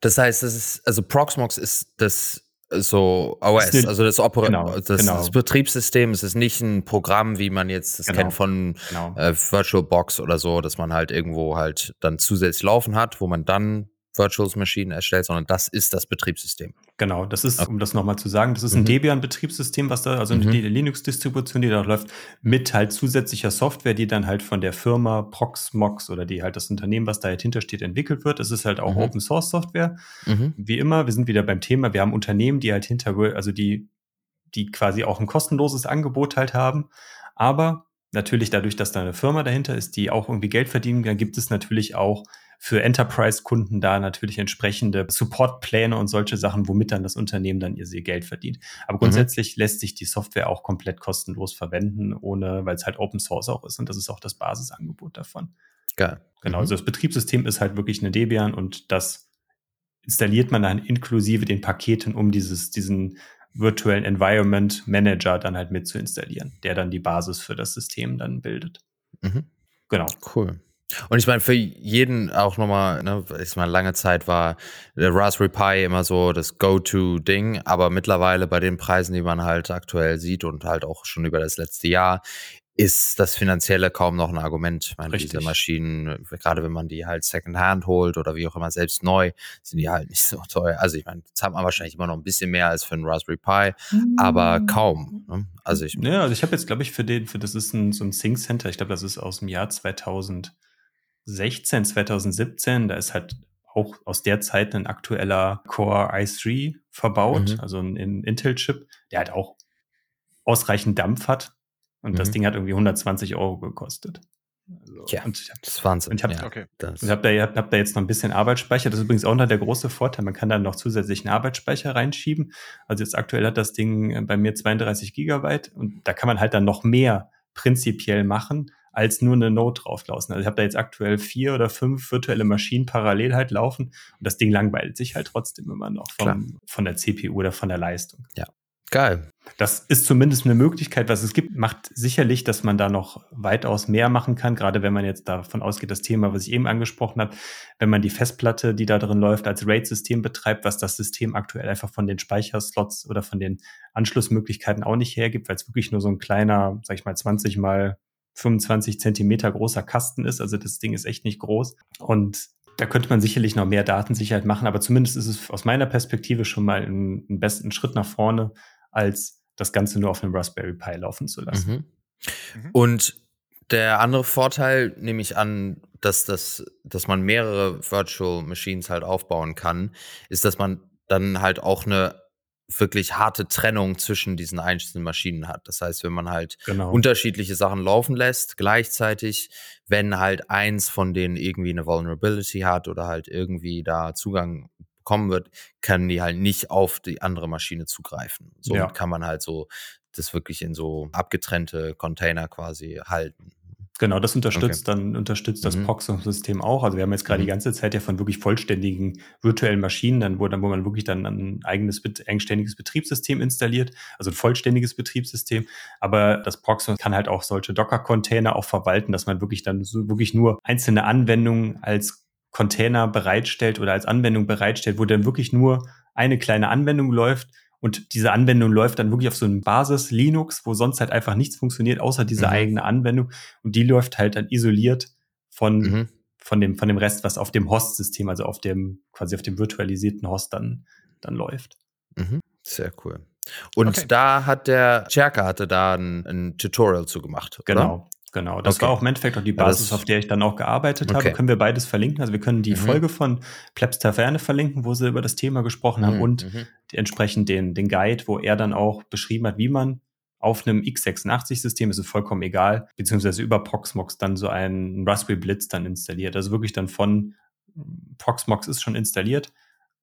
S3: Das heißt, das ist, also Proxmox ist das so OS,
S2: eine-
S3: also das, Opera
S2: genau,
S3: das,
S2: genau.
S3: das Betriebssystem, es ist nicht ein Programm, wie man jetzt das
S2: Genau.
S3: kennt von
S2: Genau.
S3: äh, VirtualBox oder so, dass man halt irgendwo halt dann zusätzlich laufen hat, wo man dann Virtual Maschinen erstellt, sondern das ist das Betriebssystem.
S2: Genau, das ist, um das nochmal zu sagen, das ist ein
S3: Mhm.
S2: Debian-Betriebssystem, was da, also eine
S3: Mhm.
S2: Linux-Distribution, die da läuft, mit halt zusätzlicher Software, die dann halt von der Firma Proxmox oder die halt das Unternehmen, was da halt hintersteht, entwickelt wird. Es ist halt auch
S3: Mhm.
S2: Open-Source-Software.
S3: Mhm.
S2: Wie immer, wir sind wieder beim Thema, wir haben Unternehmen, die halt hinter, also die, die quasi auch ein kostenloses Angebot halt haben. Aber natürlich dadurch, dass da eine Firma dahinter ist, die auch irgendwie Geld verdienen, dann gibt es natürlich auch für Enterprise-Kunden da natürlich entsprechende Support-Pläne und solche Sachen, womit dann das Unternehmen dann ihr Geld verdient. Aber grundsätzlich lässt sich die Software auch komplett kostenlos verwenden, ohne, weil es halt Open Source auch ist und das ist auch das Basisangebot davon.
S3: Geil.
S2: Genau,
S3: Mhm.
S2: also das Betriebssystem ist halt wirklich eine Debian und das installiert man dann inklusive den Paketen, um dieses, diesen virtuellen Environment Manager dann halt mit zu installieren, der dann die Basis für das System dann bildet.
S3: Mhm.
S2: Genau.
S3: Cool. Und ich meine, für jeden auch nochmal, ne, ich meine, lange Zeit war der Raspberry Pi immer so das Go-To-Ding, aber mittlerweile bei den Preisen, die man halt aktuell sieht und halt auch schon über das letzte Jahr, ist das Finanzielle kaum noch ein Argument. Ich meine,
S2: Richtig.
S3: diese Maschinen, gerade wenn man die halt Secondhand holt oder wie auch immer selbst neu, sind die halt nicht (laughs) so teuer. Also ich meine, zahlt man wahrscheinlich immer noch ein bisschen mehr als für einen Raspberry Pi, aber kaum. Ne? Also ich,
S2: Ja, also ich habe jetzt, glaube ich, für den, für das ist ein, so ein Sync Center, ich glaube, das ist aus dem Jahr 2016, 2017, da ist halt auch aus der Zeit ein aktueller Core i3 verbaut, mhm. also ein, ein Intel-Chip, der halt auch ausreichend Dampf hat. Und mhm. das Ding hat irgendwie 120 Euro gekostet.
S3: Also, ja, und das ist Wahnsinn.
S2: Und ich habe ja, okay. hab da, hab da jetzt noch ein bisschen Arbeitsspeicher. Das ist übrigens auch noch der große Vorteil. Man kann da noch zusätzlichen Arbeitsspeicher reinschieben. Also jetzt aktuell hat das Ding äh, bei mir 32 Gigabyte und da kann man halt dann noch mehr prinzipiell machen, als nur eine Node drauflaufen. Also ich habe da jetzt aktuell vier oder fünf virtuelle Maschinen parallel halt laufen und das Ding langweilt sich halt trotzdem immer noch vom, von der CPU oder von der Leistung.
S3: Ja, Geil.
S2: Das ist zumindest eine Möglichkeit, was es gibt. Macht sicherlich, dass man da noch weitaus mehr machen kann, gerade wenn man jetzt davon ausgeht, das Thema, was ich eben angesprochen habe, wenn man die Festplatte, die da drin läuft, als RAID-System betreibt, was das System aktuell einfach von den Speicherslots oder von den Anschlussmöglichkeiten auch nicht hergibt, weil es wirklich nur so ein kleiner, sag ich mal, 20 mal 25 Zentimeter großer Kasten ist. Also das Ding ist echt nicht groß. Und da könnte man sicherlich noch mehr Datensicherheit machen, aber zumindest ist es aus meiner Perspektive schon mal ein, ein besten Schritt nach vorne, als das Ganze nur auf einem Raspberry Pi laufen zu lassen.
S3: Mhm. Mhm. Und der andere Vorteil, nehme ich an, dass, das, dass man mehrere Virtual Machines halt aufbauen kann, ist, dass man dann halt auch eine wirklich harte Trennung zwischen diesen einzelnen Maschinen hat. Das heißt, wenn man halt genau. unterschiedliche Sachen laufen lässt, gleichzeitig, wenn halt eins von denen irgendwie eine Vulnerability hat oder halt irgendwie da Zugang kommen wird, können die halt nicht auf die andere Maschine zugreifen. So ja. kann man halt so das wirklich in so abgetrennte Container quasi halten.
S2: Genau, das unterstützt okay. dann unterstützt das mhm. POX-System auch. Also wir haben jetzt gerade mhm. die ganze Zeit ja von wirklich vollständigen virtuellen Maschinen, dann wo, dann, wo man wirklich dann ein eigenes eigenständiges Betriebssystem installiert, also ein vollständiges Betriebssystem. Aber das POX kann halt auch solche Docker-Container auch verwalten, dass man wirklich dann so wirklich nur einzelne Anwendungen als Container bereitstellt oder als Anwendung bereitstellt, wo dann wirklich nur eine kleine Anwendung läuft und diese Anwendung läuft dann wirklich auf so einem Basis Linux, wo sonst halt einfach nichts funktioniert, außer diese mhm. eigene Anwendung. Und die läuft halt dann isoliert von, mhm. von dem, von dem Rest, was auf dem Host-System, also auf dem, quasi auf dem virtualisierten Host dann, dann läuft.
S3: Mhm. Sehr cool. Und okay. da hat der Cherka hatte da ein, ein Tutorial zu gemacht.
S2: Genau. Genau, das okay. war auch im Endeffekt auch die Basis, ja, auf der ich dann auch gearbeitet okay. habe. Können wir beides verlinken? Also wir können die mhm. Folge von Plebs Taverne verlinken, wo sie über das Thema gesprochen haben mhm. und mhm. entsprechend den, den Guide, wo er dann auch beschrieben hat, wie man auf einem x86-System, ist es vollkommen egal, beziehungsweise über Proxmox dann so einen Raspberry Blitz dann installiert. Also wirklich dann von Proxmox ist schon installiert,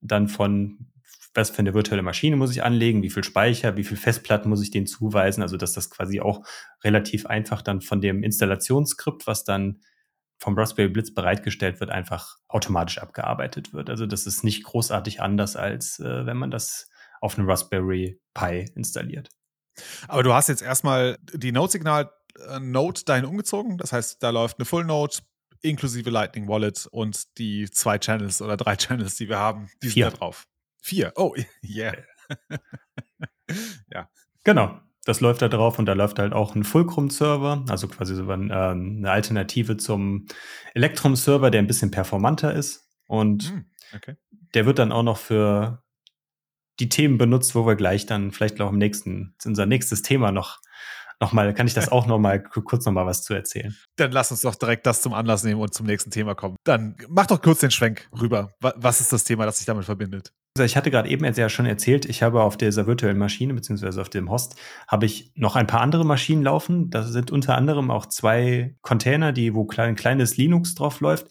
S2: dann von was für eine virtuelle Maschine muss ich anlegen, wie viel Speicher, wie viel Festplatten muss ich denen zuweisen, also dass das quasi auch relativ einfach dann von dem Installationsskript, was dann vom Raspberry Blitz bereitgestellt wird, einfach automatisch abgearbeitet wird. Also das ist nicht großartig anders, als äh, wenn man das auf einem Raspberry Pi installiert.
S1: Aber du hast jetzt erstmal die Node-Signal-Node äh, dahin umgezogen. Das heißt, da läuft eine Full Node inklusive Lightning Wallet und die zwei Channels oder drei (laughs) Channels, die wir haben, die sind da drauf. Vier. Oh, (laughs) yeah. (laughs)
S2: ja. Genau. Das läuft da drauf und da läuft halt auch ein Fulcrum-Server, also quasi so ein, äh, eine Alternative zum Electrum-Server, der ein bisschen performanter ist. Und mm, okay. der wird dann auch noch für die Themen benutzt, wo wir gleich dann vielleicht auch im nächsten, unser nächstes Thema noch nochmal, kann ich das auch nochmal kurz nochmal was zu erzählen?
S1: Dann lass uns doch direkt das zum Anlass nehmen und zum nächsten Thema kommen. Dann mach doch kurz den Schwenk rüber. Was ist das Thema, das sich damit verbindet?
S2: Also ich hatte gerade eben ja schon erzählt, ich habe auf dieser virtuellen Maschine, beziehungsweise auf dem Host, habe ich noch ein paar andere Maschinen laufen. Da sind unter anderem auch zwei Container, die, wo ein kleines Linux drauf läuft,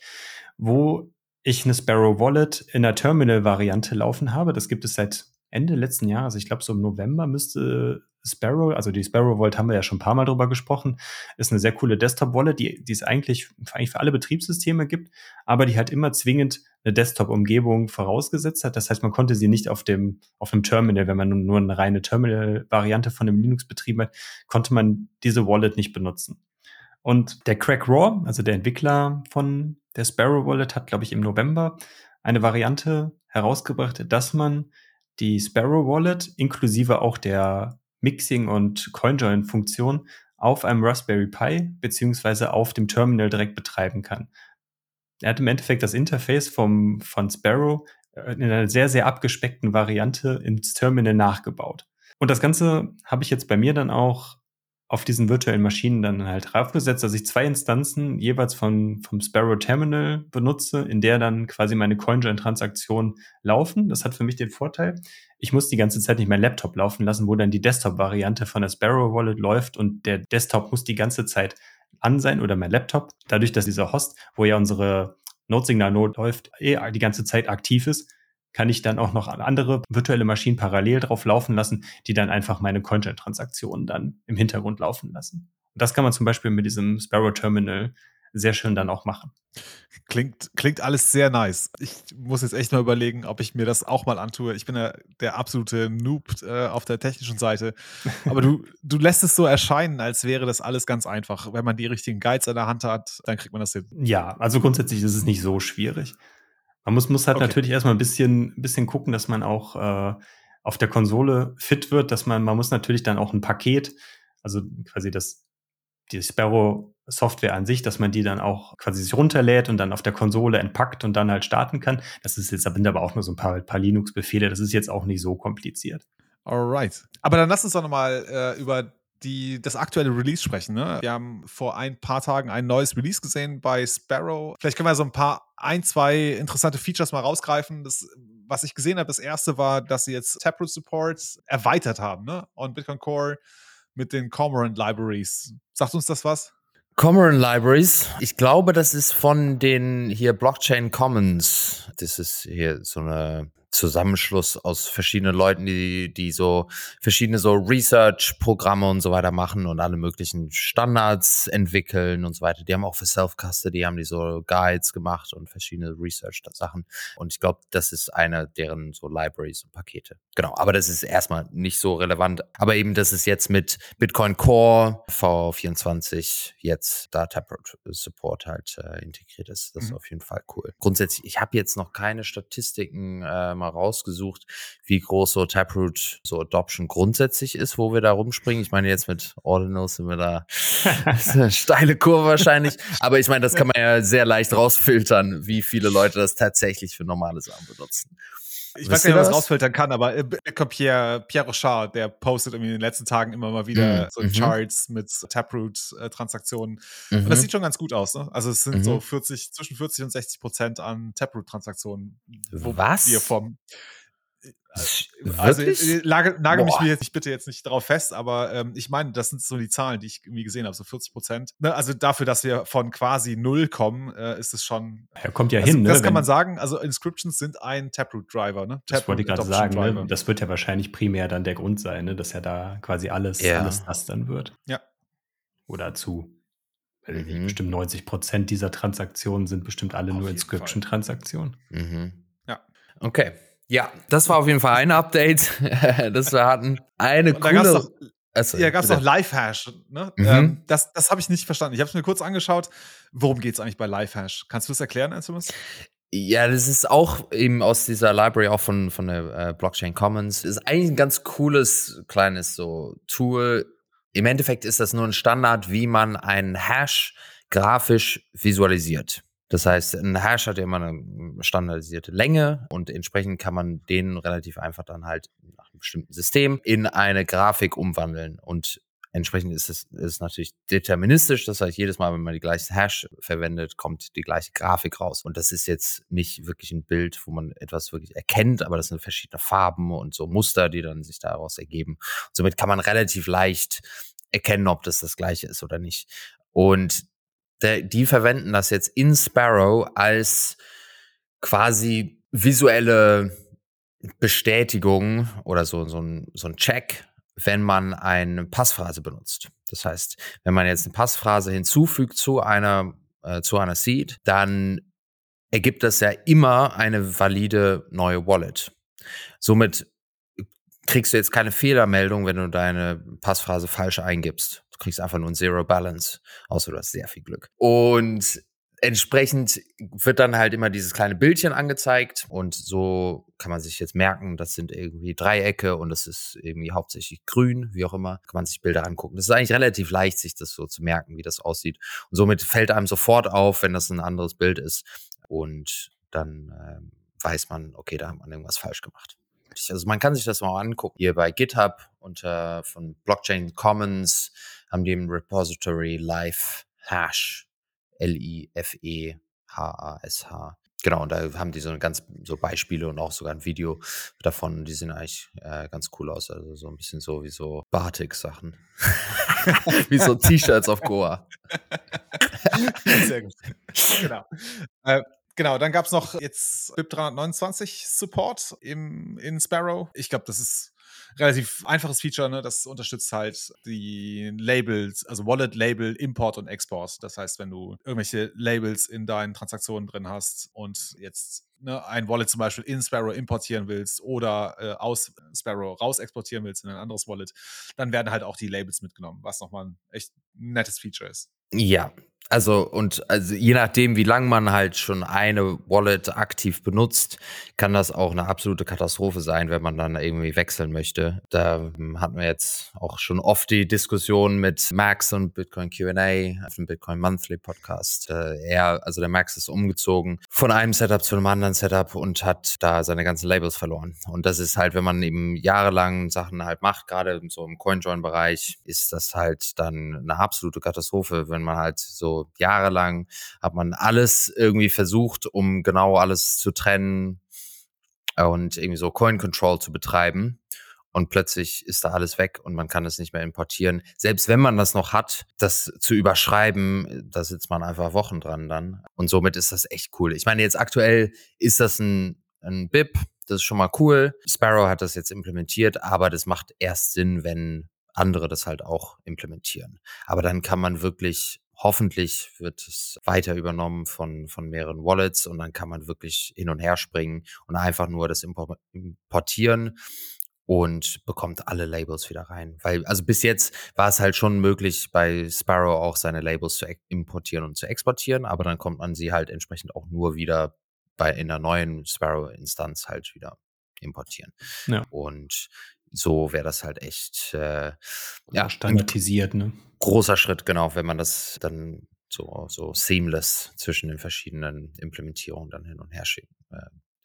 S2: wo ich eine Sparrow Wallet in der Terminal-Variante laufen habe. Das gibt es seit Ende letzten Jahres. Ich glaube, so im November müsste Sparrow, also die Sparrow Vault haben wir ja schon ein paar Mal drüber gesprochen, ist eine sehr coole Desktop-Wallet, die, die es eigentlich, eigentlich für alle Betriebssysteme gibt, aber die halt immer zwingend eine Desktop-Umgebung vorausgesetzt hat. Das heißt, man konnte sie nicht auf dem, auf dem Terminal, wenn man nur eine reine Terminal-Variante von einem Linux betrieben hat, konnte man diese Wallet nicht benutzen. Und der Crack Raw, also der Entwickler von der Sparrow Wallet, hat, glaube ich, im November eine Variante herausgebracht, dass man die Sparrow Wallet inklusive auch der Mixing- und CoinJoin-Funktion auf einem Raspberry Pi beziehungsweise auf dem Terminal direkt betreiben kann. Er hat im Endeffekt das Interface vom, von Sparrow äh, in einer sehr, sehr abgespeckten Variante ins Terminal nachgebaut. Und das Ganze habe ich jetzt bei mir dann auch auf diesen virtuellen Maschinen dann halt draufgesetzt, dass ich zwei Instanzen jeweils von, vom Sparrow Terminal benutze, in der dann quasi meine CoinJoin-Transaktionen laufen. Das hat für mich den Vorteil, ich muss die ganze Zeit nicht mein Laptop laufen lassen, wo dann die Desktop-Variante von der Sparrow Wallet läuft und der Desktop muss die ganze Zeit an sein oder mein Laptop. Dadurch, dass dieser Host, wo ja unsere Node-Signal-Node läuft, eh die ganze Zeit aktiv ist, kann ich dann auch noch andere virtuelle Maschinen parallel drauf laufen lassen, die dann einfach meine Coinjet-Transaktionen dann im Hintergrund laufen lassen. Und das kann man zum Beispiel mit diesem Sparrow Terminal sehr schön dann auch machen.
S1: Klingt, klingt alles sehr nice. Ich muss jetzt echt mal überlegen, ob ich mir das auch mal antue. Ich bin ja der absolute Noob äh, auf der technischen Seite. Aber du, (laughs) du lässt es so erscheinen, als wäre das alles ganz einfach. Wenn man die richtigen Guides in der Hand hat, dann kriegt man das hin.
S2: Ja, also grundsätzlich ist es nicht so schwierig. Man muss, muss halt okay. natürlich erstmal ein bisschen, bisschen gucken, dass man auch äh, auf der Konsole fit wird, dass man, man muss natürlich dann auch ein Paket, also quasi das, die Sparrow Software an sich, dass man die dann auch quasi sich runterlädt und dann auf der Konsole entpackt und dann halt starten kann. Das ist jetzt, da sind aber auch nur so ein paar, paar Linux-Befehle. Das ist jetzt auch nicht so kompliziert.
S1: Alright. Aber dann lass uns doch nochmal äh, über die, das aktuelle Release sprechen. Ne? Wir haben vor ein paar Tagen ein neues Release gesehen bei Sparrow. Vielleicht können wir so ein paar, ein, zwei interessante Features mal rausgreifen. Das, was ich gesehen habe, das erste war, dass sie jetzt Taproot Support erweitert haben ne? on Bitcoin Core mit den Cormorant Libraries. Sagt uns das was?
S3: Cormorant Libraries. Ich glaube, das ist von den hier Blockchain Commons. Das ist hier so eine Zusammenschluss aus verschiedenen Leuten, die, die so verschiedene so Research-Programme und so weiter machen und alle möglichen Standards entwickeln und so weiter. Die haben auch für Self-Custody, haben die so Guides gemacht und verschiedene Research-Sachen. Und ich glaube, das ist eine deren so Libraries und Pakete. Genau, aber das ist erstmal nicht so relevant. Aber eben, dass es jetzt mit Bitcoin Core V24 jetzt Data Support halt äh, integriert ist. Das ist mhm. auf jeden Fall cool. Grundsätzlich, ich habe jetzt noch keine Statistiken äh, mal rausgesucht, wie groß so Taproot so Adoption grundsätzlich ist, wo wir da rumspringen. Ich meine, jetzt mit Ordinals sind wir da (laughs) eine steile Kurve wahrscheinlich. (laughs) Aber ich meine, das kann man ja sehr leicht rausfiltern, wie viele Leute das tatsächlich für normale Sachen benutzen.
S1: Ich weiß nicht, das rausfiltern kann, aber äh, Pierre, Pierre Rochard, der postet irgendwie in den letzten Tagen immer mal wieder mhm. so mhm. Charts mit Taproot-Transaktionen. Mhm. Und das mhm. sieht schon ganz gut aus. Ne? Also es sind mhm. so 40, zwischen 40 und 60 Prozent an Taproot-Transaktionen.
S3: Was?
S1: Wir vom, also äh, nagel, nagel mich mir jetzt bitte jetzt nicht darauf fest, aber ähm, ich meine, das sind so die Zahlen, die ich irgendwie gesehen habe, so 40 Prozent. Ne? Also dafür, dass wir von quasi null kommen, äh, ist es schon.
S2: Ja, kommt ja
S1: also,
S2: hin.
S1: Ne? Das kann man sagen. Also Inscriptions sind ein Taproot-Driver. Ne?
S2: Taproot das wollte ich gerade sagen. Ne? Das wird ja wahrscheinlich primär dann der Grund sein, ne? dass ja da quasi alles, ja. alles das dann wird.
S1: Ja.
S2: Oder zu mhm. bestimmt 90 Prozent dieser Transaktionen sind bestimmt alle Auf nur Inscription-Transaktionen.
S3: Mhm. Ja. Okay. Ja, das war auf jeden Fall ein Update, (laughs) das wir hatten. Eine und coole.
S1: Noch, also, ja, gab es noch Live-Hash. Ne? Mhm. Ähm, das das habe ich nicht verstanden. Ich habe es mir kurz angeschaut. Worum geht es eigentlich bei Live-Hash? Kannst du das erklären, Anselmus?
S3: Ja, das ist auch eben aus dieser Library, auch von, von der äh, Blockchain Commons. Ist eigentlich ein ganz cooles kleines so Tool. Im Endeffekt ist das nur ein Standard, wie man einen Hash grafisch visualisiert. Das heißt, ein Hash hat ja immer eine standardisierte Länge und entsprechend kann man den relativ einfach dann halt nach einem bestimmten System in eine Grafik umwandeln. Und entsprechend ist es ist natürlich deterministisch. Das heißt, jedes Mal, wenn man die gleiche Hash verwendet, kommt die gleiche Grafik raus. Und das ist jetzt nicht wirklich ein Bild, wo man etwas wirklich erkennt, aber das sind verschiedene Farben und so Muster, die dann sich daraus ergeben. Und somit kann man relativ leicht erkennen, ob das das gleiche ist oder nicht. Und der, die verwenden das jetzt in Sparrow als quasi visuelle Bestätigung oder so, so, ein, so ein Check, wenn man eine Passphrase benutzt. Das heißt, wenn man jetzt eine Passphrase hinzufügt zu einer, äh, zu einer Seed, dann ergibt das ja immer eine valide neue Wallet. Somit kriegst du jetzt keine Fehlermeldung, wenn du deine Passphrase falsch eingibst. Du kriegst einfach nur ein Zero Balance, außer du hast sehr viel Glück. Und entsprechend wird dann halt immer dieses kleine Bildchen angezeigt und so kann man sich jetzt merken, das sind irgendwie Dreiecke und das ist irgendwie hauptsächlich grün, wie auch immer, kann man sich Bilder angucken. Das ist eigentlich relativ leicht, sich das so zu merken, wie das aussieht. Und somit fällt einem sofort auf, wenn das ein anderes Bild ist und dann äh, weiß man, okay, da hat man irgendwas falsch gemacht. Also man kann sich das mal angucken. Hier bei GitHub unter von Blockchain Commons haben die im Repository Live Hash, L-I-F-E-H-A-S-H. Genau, und da haben die so ganz so Beispiele und auch sogar ein Video davon. Die sehen eigentlich äh, ganz cool aus. Also so ein bisschen so wie so Batik-Sachen. (laughs) wie so T-Shirts auf Goa.
S1: Sehr gut. Genau. Äh, Genau, dann gab es noch jetzt BIP 329 Support im, in Sparrow. Ich glaube, das ist relativ einfaches Feature, ne? Das unterstützt halt die Labels, also Wallet-Label, Import und Export. Das heißt, wenn du irgendwelche Labels in deinen Transaktionen drin hast und jetzt ne, ein Wallet zum Beispiel in Sparrow importieren willst oder äh, aus Sparrow raus exportieren willst in ein anderes Wallet, dann werden halt auch die Labels mitgenommen, was nochmal ein echt nettes Feature ist.
S3: Ja, also und also je nachdem, wie lange man halt schon eine Wallet aktiv benutzt, kann das auch eine absolute Katastrophe sein, wenn man dann irgendwie wechseln möchte. Da hm, hatten wir jetzt auch schon oft die Diskussion mit Max und Bitcoin Q&A auf dem Bitcoin Monthly Podcast. Äh, er, also der Max ist umgezogen von einem Setup zu einem anderen Setup und hat da seine ganzen Labels verloren. Und das ist halt, wenn man eben jahrelang Sachen halt macht, gerade so im CoinJoin-Bereich, ist das halt dann eine absolute Katastrophe, wenn man halt so jahrelang hat man alles irgendwie versucht, um genau alles zu trennen und irgendwie so Coin Control zu betreiben. Und plötzlich ist da alles weg und man kann es nicht mehr importieren. Selbst wenn man das noch hat, das zu überschreiben, da sitzt man einfach Wochen dran dann. Und somit ist das echt cool. Ich meine, jetzt aktuell ist das ein, ein BIP, das ist schon mal cool. Sparrow hat das jetzt implementiert, aber das macht erst Sinn, wenn andere das halt auch implementieren. Aber dann kann man wirklich Hoffentlich wird es weiter übernommen von, von mehreren Wallets und dann kann man wirklich hin und her springen und einfach nur das importieren und bekommt alle Labels wieder rein. Weil, also bis jetzt war es halt schon möglich, bei Sparrow auch seine Labels zu importieren und zu exportieren, aber dann kommt man sie halt entsprechend auch nur wieder bei in der neuen Sparrow-Instanz halt wieder importieren. Ja. Und so wäre das halt echt äh,
S2: ja, standardisiert, ne?
S3: Großer Schritt, genau, wenn man das dann so, so seamless zwischen den verschiedenen Implementierungen dann hin und her schieben, äh,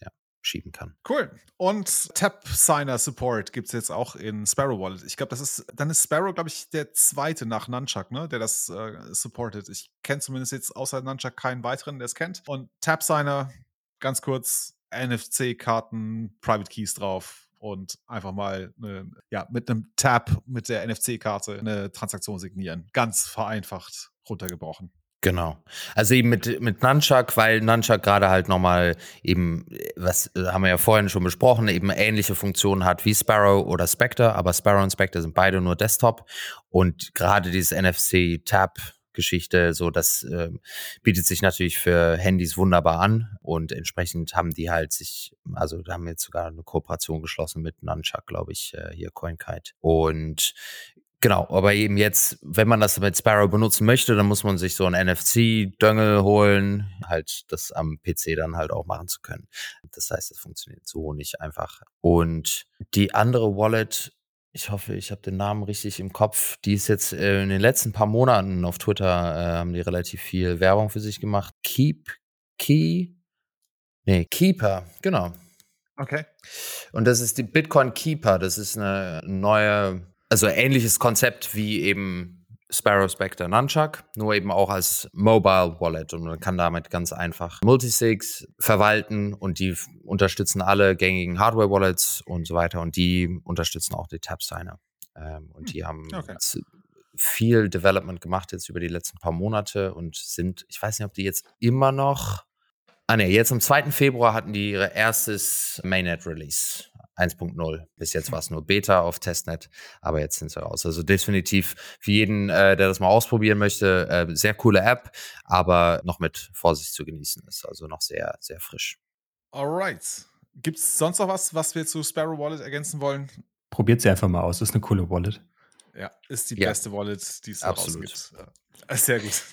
S3: ja, schieben kann.
S1: Cool. Und Tap Signer Support gibt es jetzt auch in Sparrow Wallet. Ich glaube, das ist, dann ist Sparrow, glaube ich, der zweite nach Nunchuck, ne, der das äh, supportet. Ich kenne zumindest jetzt außer Nunchuck keinen weiteren, der es kennt. Und Tap Signer, ganz kurz, NFC-Karten, Private Keys drauf und einfach mal eine, ja, mit einem Tab mit der NFC-Karte eine Transaktion signieren. Ganz vereinfacht runtergebrochen.
S3: Genau. Also eben mit, mit Nunchuck, weil Nunchuck gerade halt nochmal eben, was haben wir ja vorhin schon besprochen, eben ähnliche Funktionen hat wie Sparrow oder Spectre, aber Sparrow und Spectre sind beide nur Desktop und gerade dieses NFC-Tab Geschichte. So, das äh, bietet sich natürlich für Handys wunderbar an und entsprechend haben die halt sich, also da haben jetzt sogar eine Kooperation geschlossen mit Nunchuck, glaube ich, äh, hier CoinKite. Und Genau, aber eben jetzt, wenn man das mit Sparrow benutzen möchte, dann muss man sich so ein NFC-Döngel holen, halt das am PC dann halt auch machen zu können. Das heißt, das funktioniert so nicht einfach. Und die andere Wallet, ich hoffe, ich habe den Namen richtig im Kopf. Die ist jetzt äh, in den letzten paar Monaten auf Twitter, äh, haben die relativ viel Werbung für sich gemacht. Keep, Key, nee, Keeper, genau.
S1: Okay.
S3: Und das ist die Bitcoin Keeper. Das ist eine neue, also ähnliches Konzept wie eben Sparrow Spectre Nunchuck, nur eben auch als Mobile Wallet und man kann damit ganz einfach Multisigs verwalten und die unterstützen alle gängigen Hardware Wallets und so weiter und die unterstützen auch die Tap Signer. Ähm, und die haben okay. viel Development gemacht jetzt über die letzten paar Monate und sind, ich weiß nicht, ob die jetzt immer noch Ah ne, jetzt am 2. Februar hatten die ihre erstes Mainnet Release. 1.0. Bis jetzt war es nur Beta auf Testnet, aber jetzt sind sie raus. Also definitiv für jeden, äh, der das mal ausprobieren möchte, äh, sehr coole App, aber noch mit Vorsicht zu genießen ist. Also noch sehr, sehr frisch.
S1: Alright. Gibt es sonst noch was, was wir zu Sparrow Wallet ergänzen wollen?
S2: Probiert sie einfach mal aus. Ist eine coole Wallet.
S1: Ja, ist die ja. beste Wallet, die es
S3: Absolut. gibt.
S1: Sehr gut. (laughs)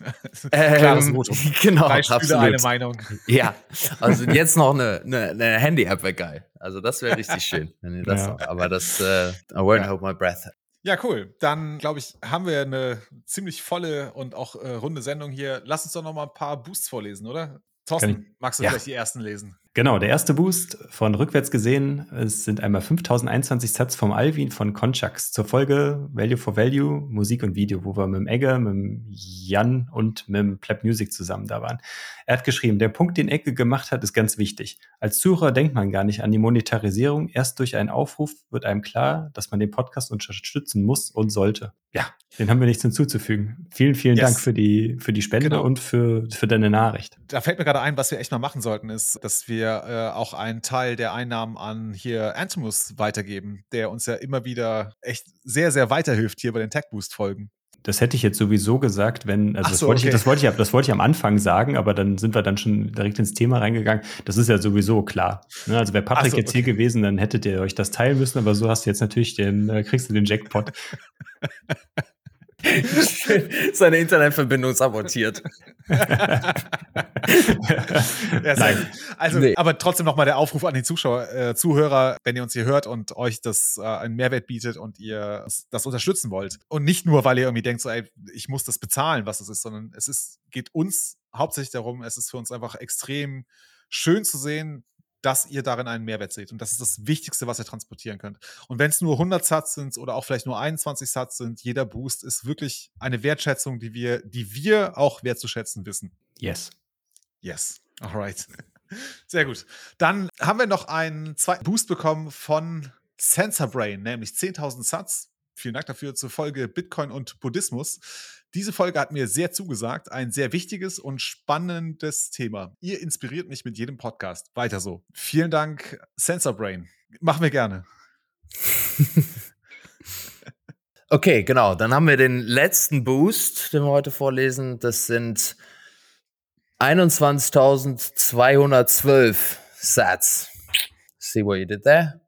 S3: Ähm, Klares Votum. Genau,
S1: Drei absolut. eine Meinung. (laughs)
S3: Ja, also jetzt noch eine, eine, eine Handy-App wäre geil. Also das wäre richtig (laughs) schön. Wenn ihr das ja. noch, aber das, äh, I won't ja. hold my breath.
S1: Ja, cool. Dann, glaube ich, haben wir eine ziemlich volle und auch äh, runde Sendung hier. Lass uns doch noch mal ein paar Boosts vorlesen, oder? Thorsten, magst du ja. vielleicht die ersten lesen?
S2: Genau, der erste Boost von rückwärts gesehen, es sind einmal 5021 Sats vom Alvin von Conchax zur Folge Value for Value, Musik und Video, wo wir mit dem Egge, mit dem Jan und mit dem Pleb Music zusammen da waren. Er hat geschrieben, der Punkt, den Egge gemacht hat, ist ganz wichtig. Als Zuhörer denkt man gar nicht an die Monetarisierung. Erst durch einen Aufruf wird einem klar, dass man den Podcast unterstützen muss und sollte. Ja, den haben wir nichts hinzuzufügen. Vielen, vielen yes. Dank für die, für die Spende genau. und für, für deine Nachricht.
S1: Da fällt mir gerade ein, was wir echt mal machen sollten, ist, dass wir äh, auch einen Teil der Einnahmen an hier Antimus weitergeben, der uns ja immer wieder echt sehr, sehr weiterhilft hier bei den Tech Boost Folgen.
S2: Das hätte ich jetzt sowieso gesagt, wenn, also das, wollte okay. ich, das, wollte ich, das wollte ich am Anfang sagen, aber dann sind wir dann schon direkt ins Thema reingegangen. Das ist ja sowieso klar. Ne? Also wäre Patrick so, jetzt okay. hier gewesen, dann hättet ihr euch das teilen müssen, aber so hast du jetzt natürlich den, äh, kriegst du den Jackpot. (laughs) (laughs)
S3: Seine Internetverbindung sabotiert.
S1: ja, Nein. Also, nee. aber trotzdem nochmal der Aufruf an die Zuschauer, äh, Zuhörer, wenn ihr uns hier hört und euch das äh, einen Mehrwert bietet und ihr das unterstützen wollt. Und nicht nur, weil ihr irgendwie denkt, so, ey, ich muss das bezahlen, was es ist, sondern es ist, geht uns hauptsächlich darum, es ist für uns einfach extrem schön zu sehen, dass ihr darin einen Mehrwert seht. Und das ist das Wichtigste, was ihr transportieren könnt. Und wenn es nur 100 Satz sind oder auch vielleicht nur 21 Satz sind, jeder Boost ist wirklich eine Wertschätzung, die wir, die wir auch wertzuschätzen wissen.
S2: Yes.
S1: Yes. Alright. (laughs) Sehr gut. Dann haben wir noch einen zweiten Boost bekommen von Sensor Brain, nämlich 10.000 Satz. Vielen Dank dafür zur Folge Bitcoin und Buddhismus. Diese Folge hat mir sehr zugesagt. Ein sehr wichtiges und spannendes Thema. Ihr inspiriert mich mit jedem Podcast. Weiter so. Vielen Dank, Sensor Brain. Machen wir gerne. (laughs)
S3: okay, genau. Dann haben wir den letzten Boost, den wir heute vorlesen. Das sind 21.212 Sats. See what you did there?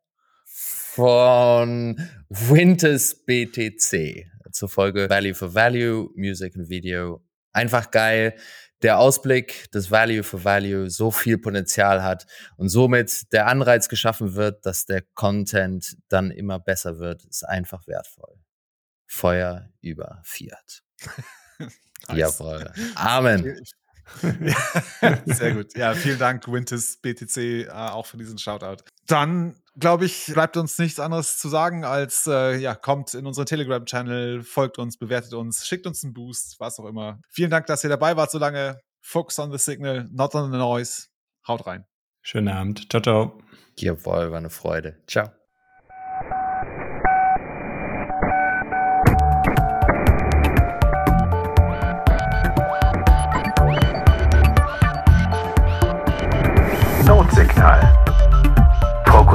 S3: Von Winters BTC zur Folge Value for Value, Music und Video. Einfach geil. Der Ausblick, dass Value for Value so viel Potenzial hat und somit der Anreiz geschaffen wird, dass der Content dann immer besser wird, ist einfach wertvoll. Feuer über Fiat. (laughs) Jawohl. Amen. (laughs)
S1: sehr gut. Ja, vielen Dank, Winters BTC, äh, auch für diesen Shoutout. Dann, glaube ich, bleibt uns nichts anderes zu sagen, als äh, ja, kommt in unseren Telegram-Channel, folgt uns, bewertet uns, schickt uns einen Boost, was auch immer. Vielen Dank, dass ihr dabei wart so lange. Focus on the signal, not on the noise. Haut rein.
S2: Schönen Abend. Ciao, ciao.
S3: Jawohl, war eine Freude. Ciao.
S4: Notsignal.